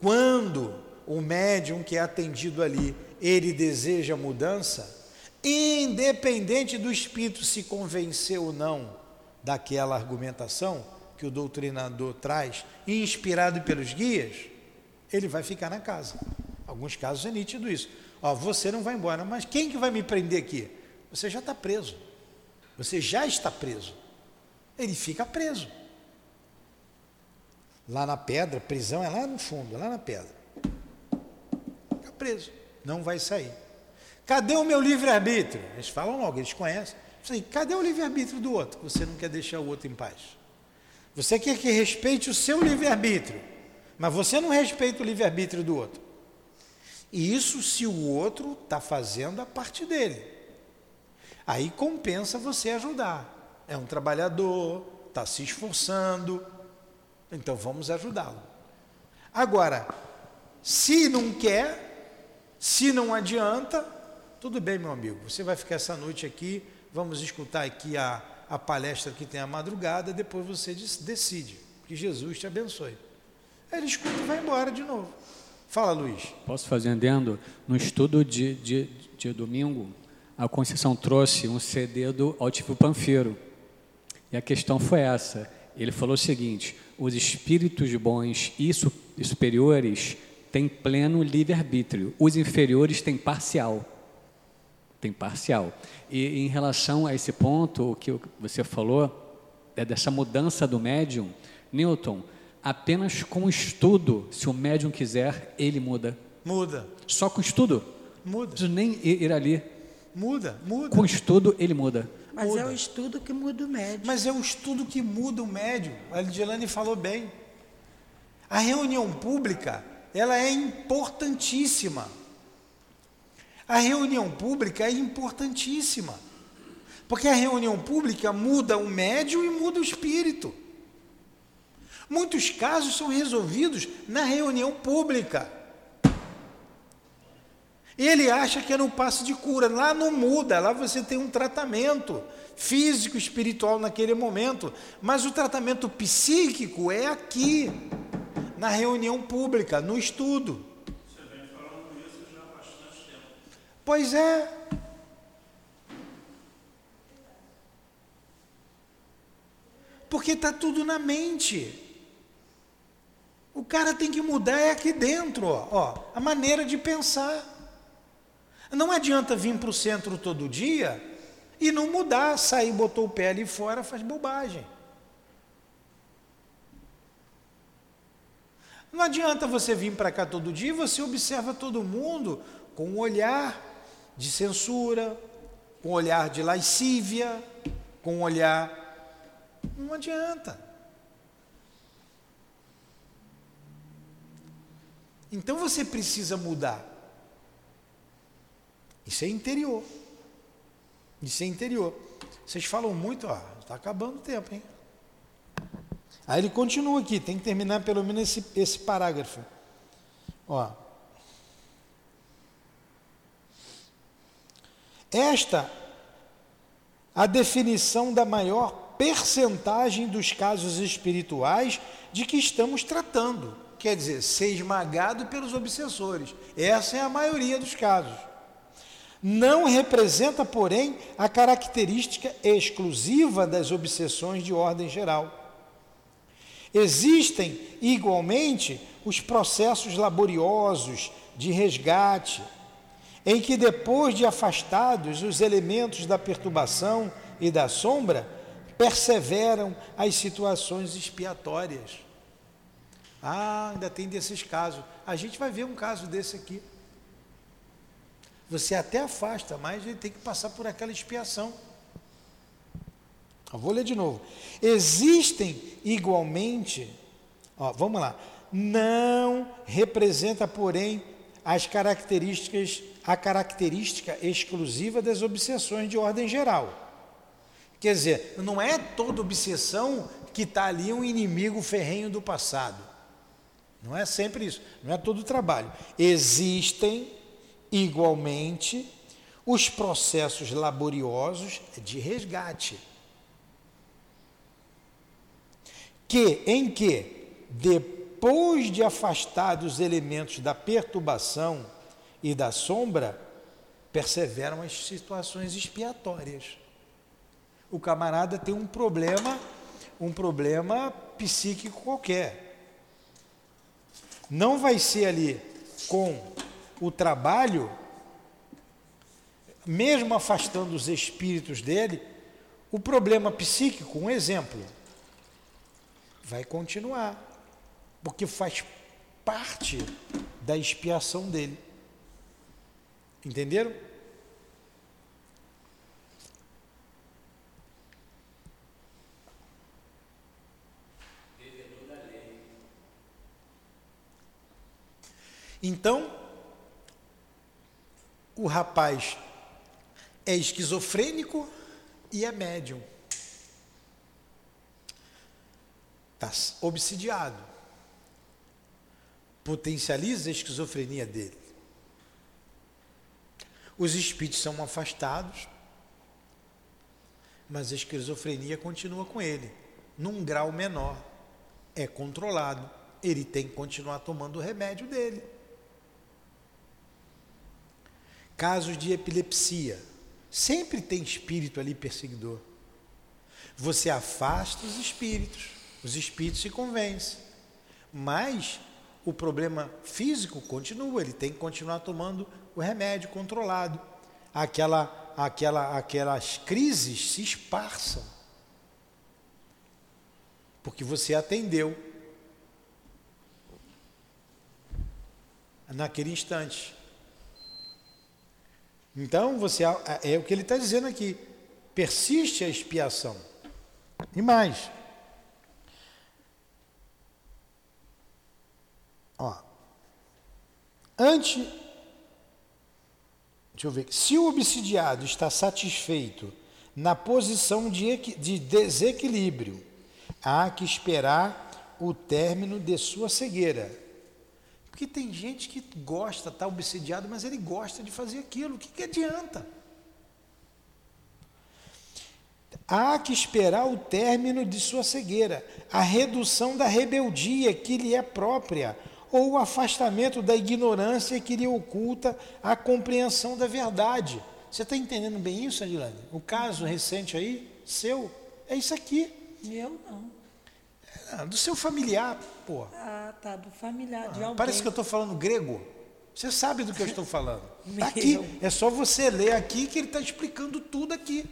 Quando o médium que é atendido ali, ele deseja mudança, independente do espírito se convencer ou não daquela argumentação que o doutrinador traz, inspirado pelos guias, ele vai ficar na casa. Alguns casos é nítido isso. Ó, você não vai embora, mas quem que vai me prender aqui? Você já está preso. Você já está preso. Ele fica preso. Lá na pedra, prisão é lá no fundo, lá na pedra. Fica preso. Não vai sair. Cadê o meu livre-arbítrio? Eles falam logo, eles conhecem. Cadê o livre-arbítrio do outro? Você não quer deixar o outro em paz. Você quer que respeite o seu livre-arbítrio, mas você não respeita o livre-arbítrio do outro. E isso se o outro está fazendo a parte dele. Aí compensa você ajudar. É um trabalhador, está se esforçando, então vamos ajudá-lo. Agora, se não quer, se não adianta, tudo bem, meu amigo, você vai ficar essa noite aqui, vamos escutar aqui a, a palestra que tem a madrugada, depois você decide. Que Jesus te abençoe. Aí ele escuta e vai embora de novo. Fala, Luiz. Posso fazer andando? No estudo de, de, de domingo, a Conceição trouxe um CD do Altivo Panfeiro. E a questão foi essa. Ele falou o seguinte: os espíritos bons e superiores têm pleno livre-arbítrio, os inferiores têm parcial tem parcial. E em relação a esse ponto, o que você falou, é dessa mudança do médium, Newton, apenas com estudo, se o médium quiser, ele muda. Muda. Só com estudo? Muda. Não nem ir ali. Muda, muda. Com estudo, ele muda. Mas muda. é o estudo que muda o médium. Mas é o estudo que muda o médium. A Lidilane falou bem. A reunião pública, ela é importantíssima. A reunião pública é importantíssima, porque a reunião pública muda o médium e muda o espírito. Muitos casos são resolvidos na reunião pública. Ele acha que é no passo de cura, lá não muda, lá você tem um tratamento físico, espiritual naquele momento, mas o tratamento psíquico é aqui, na reunião pública, no estudo. Pois é. Porque está tudo na mente. O cara tem que mudar é aqui dentro, ó, ó a maneira de pensar. Não adianta vir para o centro todo dia e não mudar, sair, botou o pé ali fora, faz bobagem. Não adianta você vir para cá todo dia e você observa todo mundo com um olhar de censura, com olhar de lascívia, com olhar. Não adianta. Então você precisa mudar. Isso é interior. Isso é interior. Vocês falam muito, ó, está acabando o tempo, hein? Aí ele continua aqui, tem que terminar pelo menos esse, esse parágrafo. Ó, Esta a definição da maior percentagem dos casos espirituais de que estamos tratando. Quer dizer, ser esmagado pelos obsessores. Essa é a maioria dos casos. Não representa, porém, a característica exclusiva das obsessões de ordem geral. Existem, igualmente, os processos laboriosos de resgate, em que depois de afastados os elementos da perturbação e da sombra, perseveram as situações expiatórias. Ah, ainda tem desses casos. A gente vai ver um caso desse aqui. Você até afasta, mas ele tem que passar por aquela expiação. Eu vou ler de novo. Existem igualmente, ó, vamos lá, não representa, porém, as características, a característica exclusiva das obsessões de ordem geral. Quer dizer, não é toda obsessão que está ali um inimigo ferrenho do passado. Não é sempre isso, não é todo trabalho. Existem, igualmente, os processos laboriosos de resgate. Que, em que, depois de afastados os elementos da perturbação e da sombra, perseveram as situações expiatórias. O camarada tem um problema, um problema psíquico qualquer. Não vai ser ali com o trabalho mesmo afastando os espíritos dele, o problema psíquico, um exemplo, vai continuar, porque faz parte da expiação dele. Entenderam? Então, o rapaz é esquizofrênico e é médium. Está obsidiado. Potencializa a esquizofrenia dele. Os espíritos são afastados, mas a esquizofrenia continua com ele, num grau menor. É controlado. Ele tem que continuar tomando o remédio dele. Casos de epilepsia Sempre tem espírito ali perseguidor. Você afasta os espíritos, os espíritos se convencem. Mas o problema físico continua, ele tem que continuar tomando o remédio controlado. Aquela, aquela, aquelas crises se esparçam. Porque você atendeu naquele instante. Então, você é o que ele está dizendo aqui. Persiste a expiação. E mais. Ó, ante, deixa eu ver, se o obsidiado está satisfeito na posição de, de desequilíbrio, há que esperar o término de sua cegueira porque tem gente que gosta, está obsediado, mas ele gosta de fazer aquilo. O que, que adianta? Há que esperar o término de sua cegueira, a redução da rebeldia que lhe é própria, ou o afastamento da ignorância que lhe oculta a compreensão da verdade. Você está entendendo bem isso, Adilane? O caso recente aí, seu, é isso aqui. Eu não. Ah, do seu familiar, pô. Ah, tá, do familiar, de ah, alguém. Parece que eu estou falando grego. Você sabe do que eu estou falando. Está aqui. É só você ler aqui que ele está explicando tudo aqui.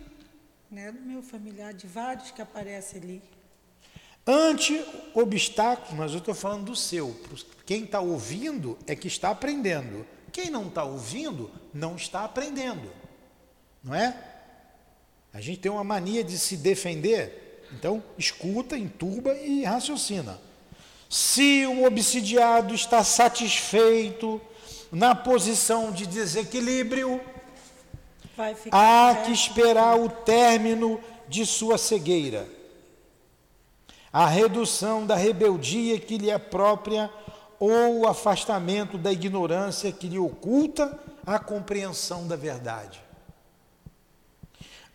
Não é do meu familiar, de vários que aparecem ali. Ante obstáculos, mas eu estou falando do seu. Quem está ouvindo é que está aprendendo. Quem não está ouvindo, não está aprendendo. Não é? A gente tem uma mania de se defender então, escuta, enturba e raciocina. Se o obsidiado está satisfeito na posição de desequilíbrio, há que esperar o término de sua cegueira, a redução da rebeldia que lhe é própria ou o afastamento da ignorância que lhe oculta a compreensão da verdade.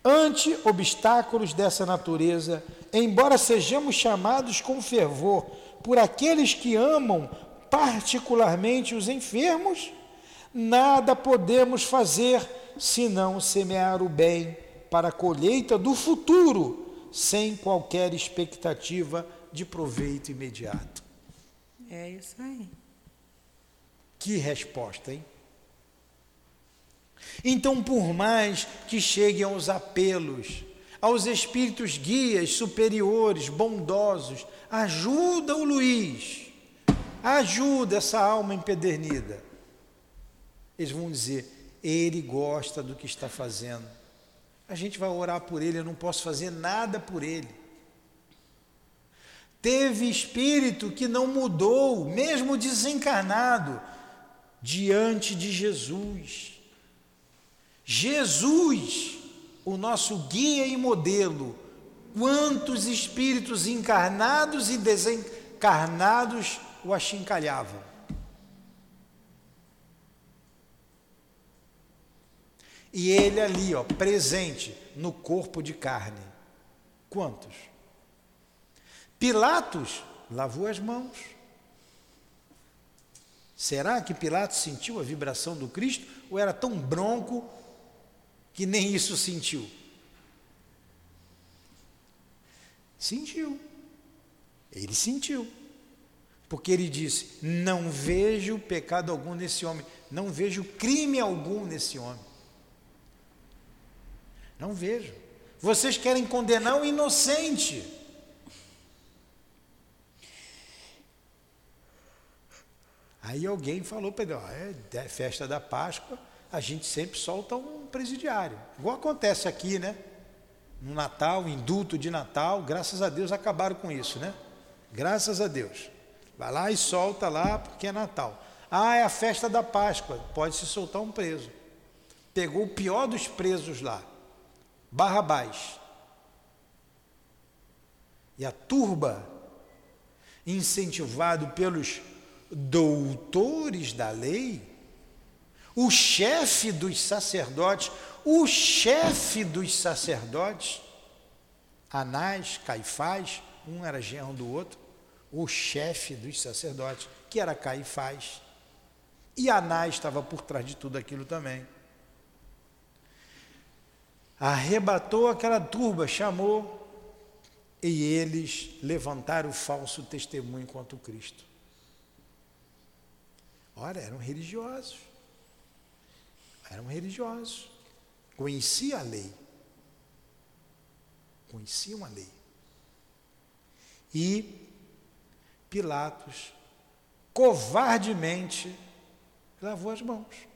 Ante obstáculos dessa natureza, embora sejamos chamados com fervor por aqueles que amam particularmente os enfermos, nada podemos fazer senão semear o bem para a colheita do futuro, sem qualquer expectativa de proveito imediato. É isso aí. Que resposta, hein? Então, por mais que cheguem aos apelos, aos espíritos guias superiores, bondosos, ajuda o Luiz, ajuda essa alma empedernida. Eles vão dizer: ele gosta do que está fazendo. A gente vai orar por ele, eu não posso fazer nada por ele. Teve espírito que não mudou, mesmo desencarnado, diante de Jesus. Jesus, o nosso guia e modelo, quantos espíritos encarnados e desencarnados o achincalhavam. E ele ali, ó, presente no corpo de carne. Quantos? Pilatos lavou as mãos. Será que Pilatos sentiu a vibração do Cristo ou era tão bronco que nem isso sentiu? Sentiu. Ele sentiu. Porque ele disse: Não vejo pecado algum nesse homem, não vejo crime algum nesse homem. Não vejo. Vocês querem condenar o inocente. Aí alguém falou é, é festa da Páscoa, a gente sempre solta um presidiário. Igual acontece aqui, né? No Natal, indulto de Natal, graças a Deus acabaram com isso, né? Graças a Deus. Vai lá e solta lá porque é Natal. Ah, é a festa da Páscoa, pode se soltar um preso. Pegou o pior dos presos lá. Barrabás. E a turba, incentivado pelos doutores da lei, o chefe dos sacerdotes, o chefe dos sacerdotes, Anás, Caifás, um era genro do outro, o chefe dos sacerdotes, que era Caifás. E Anás estava por trás de tudo aquilo também arrebatou aquela turba, chamou, e eles levantaram o falso testemunho contra o Cristo. Ora, eram religiosos. Eram religiosos. Conheciam a lei. Conheciam a lei. E Pilatos, covardemente, lavou as mãos.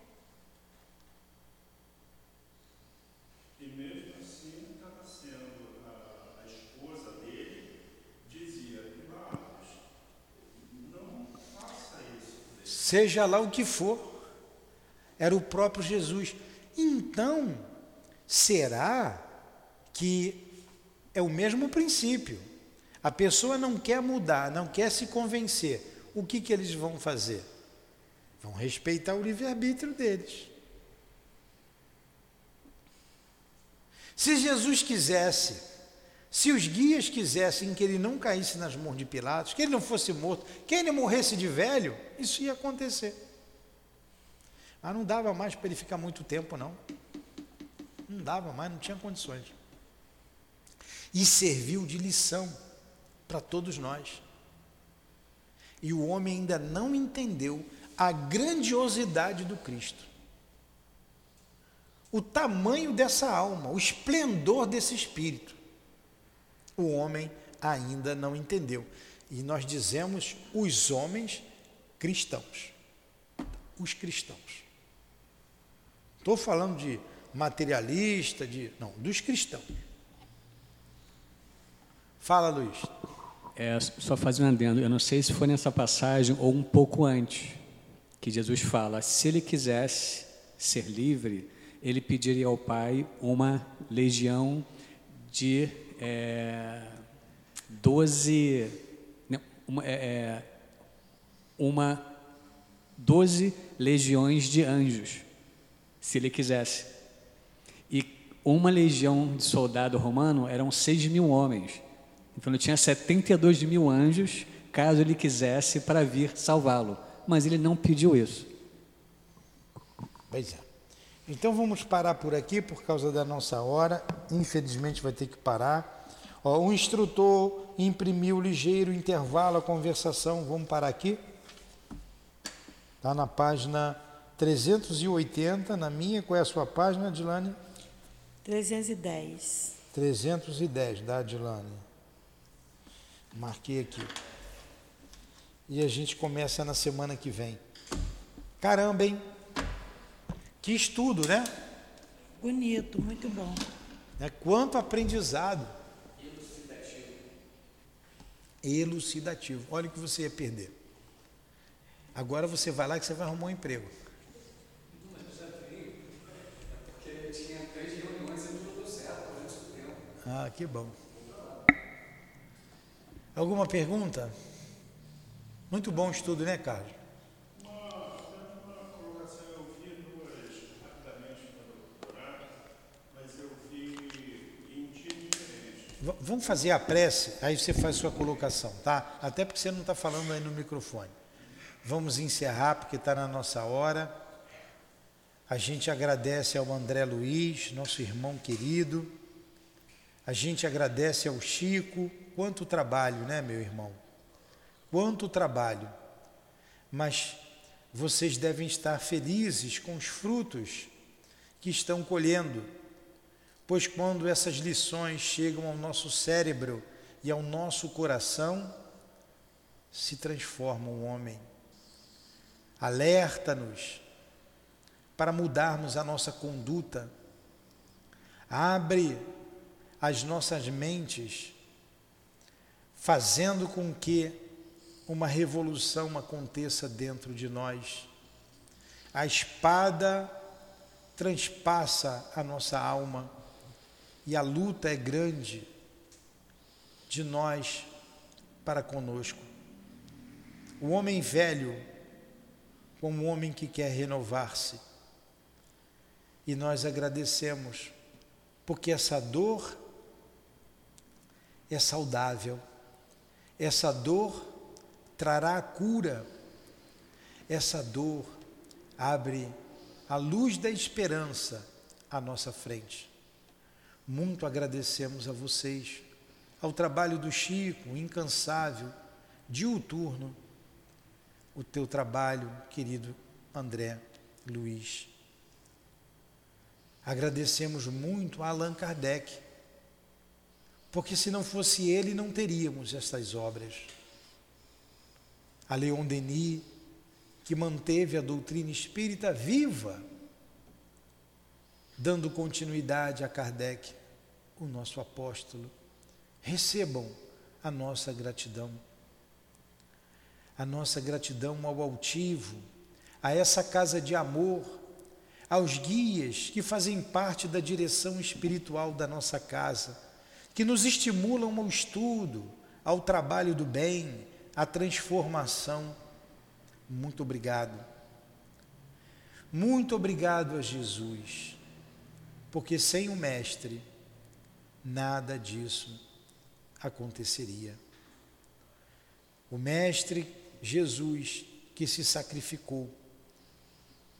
Seja lá o que for, era o próprio Jesus. Então, será que é o mesmo princípio? A pessoa não quer mudar, não quer se convencer. O que, que eles vão fazer? Vão respeitar o livre-arbítrio deles. Se Jesus quisesse se os guias quisessem que ele não caísse nas mãos de Pilatos, que ele não fosse morto, que ele morresse de velho, isso ia acontecer. Mas não dava mais para ele ficar muito tempo, não. Não dava mais, não tinha condições. E serviu de lição para todos nós. E o homem ainda não entendeu a grandiosidade do Cristo. O tamanho dessa alma, o esplendor desse espírito o homem ainda não entendeu. E nós dizemos os homens cristãos. Os cristãos. Estou falando de materialista, de. Não, dos cristãos. Fala, Luiz. É, só fazer um adendo. Eu não sei se foi nessa passagem ou um pouco antes, que Jesus fala: se ele quisesse ser livre, ele pediria ao Pai uma legião de é, 12, uma, é, é, uma 12 legiões de anjos, se ele quisesse. E uma legião de soldado romano eram 6 mil homens. Então ele tinha 72 mil anjos, caso ele quisesse, para vir salvá-lo. Mas ele não pediu isso. Pois é. Então vamos parar por aqui por causa da nossa hora. Infelizmente vai ter que parar. Ó, o instrutor imprimiu ligeiro intervalo a conversação. Vamos parar aqui. Está na página 380, na minha. Qual é a sua página, Adilane? 310. 310, da Adilane. Marquei aqui. E a gente começa na semana que vem. Caramba, hein? Que estudo, né? Bonito, muito bom. Né? Quanto aprendizado. Elucidativo. Olha o que você ia perder. Agora você vai lá que você vai arrumar um emprego. Ah, que bom. Alguma pergunta? Muito bom estudo, né, Carlos? Vamos fazer a prece, aí você faz sua colocação, tá? Até porque você não está falando aí no microfone. Vamos encerrar porque está na nossa hora. A gente agradece ao André Luiz, nosso irmão querido. A gente agradece ao Chico. Quanto trabalho, né, meu irmão? Quanto trabalho. Mas vocês devem estar felizes com os frutos que estão colhendo pois quando essas lições chegam ao nosso cérebro e ao nosso coração, se transforma o homem. Alerta-nos para mudarmos a nossa conduta, abre as nossas mentes, fazendo com que uma revolução aconteça dentro de nós. A espada transpassa a nossa alma e a luta é grande de nós para conosco. O homem velho, como um homem que quer renovar-se. E nós agradecemos, porque essa dor é saudável, essa dor trará a cura, essa dor abre a luz da esperança à nossa frente. Muito agradecemos a vocês, ao trabalho do Chico, incansável, diuturno, o teu trabalho, querido André Luiz. Agradecemos muito a Allan Kardec, porque se não fosse ele, não teríamos estas obras. A Leon Denis, que manteve a doutrina espírita viva, dando continuidade a Kardec o nosso apóstolo. Recebam a nossa gratidão. A nossa gratidão ao altivo, a essa casa de amor, aos guias que fazem parte da direção espiritual da nossa casa, que nos estimulam ao estudo, ao trabalho do bem, à transformação. Muito obrigado. Muito obrigado a Jesus, porque sem o Mestre, nada disso aconteceria. O Mestre Jesus que se sacrificou,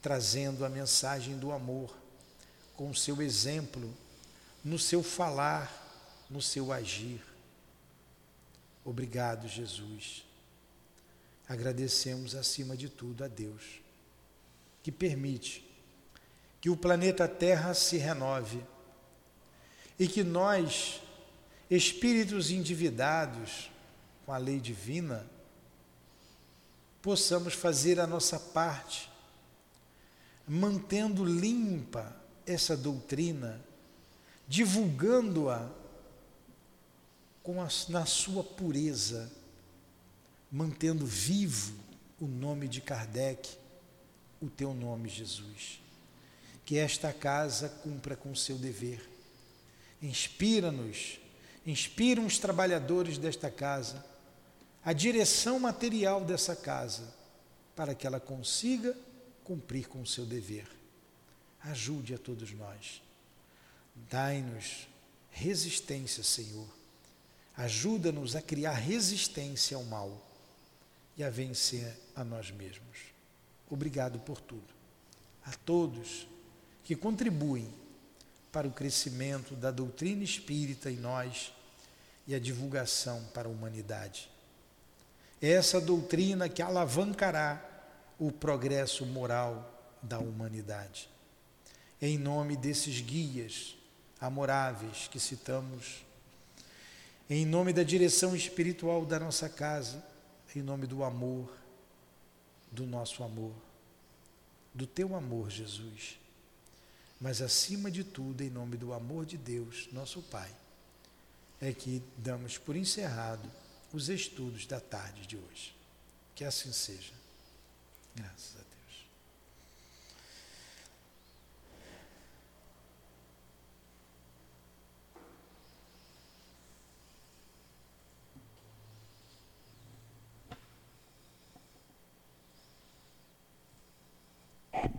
trazendo a mensagem do amor, com o seu exemplo, no seu falar, no seu agir. Obrigado, Jesus. Agradecemos acima de tudo a Deus, que permite que o planeta Terra se renove e que nós, espíritos endividados com a lei divina, possamos fazer a nossa parte, mantendo limpa essa doutrina, divulgando-a na sua pureza, mantendo vivo o nome de Kardec, o teu nome, Jesus. Que esta casa cumpra com o seu dever Inspira-nos, inspiram os trabalhadores desta casa, a direção material dessa casa, para que ela consiga cumprir com o seu dever. Ajude a todos nós. Dai-nos resistência, Senhor. Ajuda-nos a criar resistência ao mal e a vencer a nós mesmos. Obrigado por tudo. A todos que contribuem para o crescimento da doutrina espírita em nós e a divulgação para a humanidade. É essa doutrina que alavancará o progresso moral da humanidade. Em nome desses guias amoráveis que citamos, em nome da direção espiritual da nossa casa, em nome do amor, do nosso amor, do teu amor, Jesus mas acima de tudo, em nome do amor de Deus, nosso Pai, é que damos por encerrado os estudos da tarde de hoje. Que assim seja. Graças a Deus.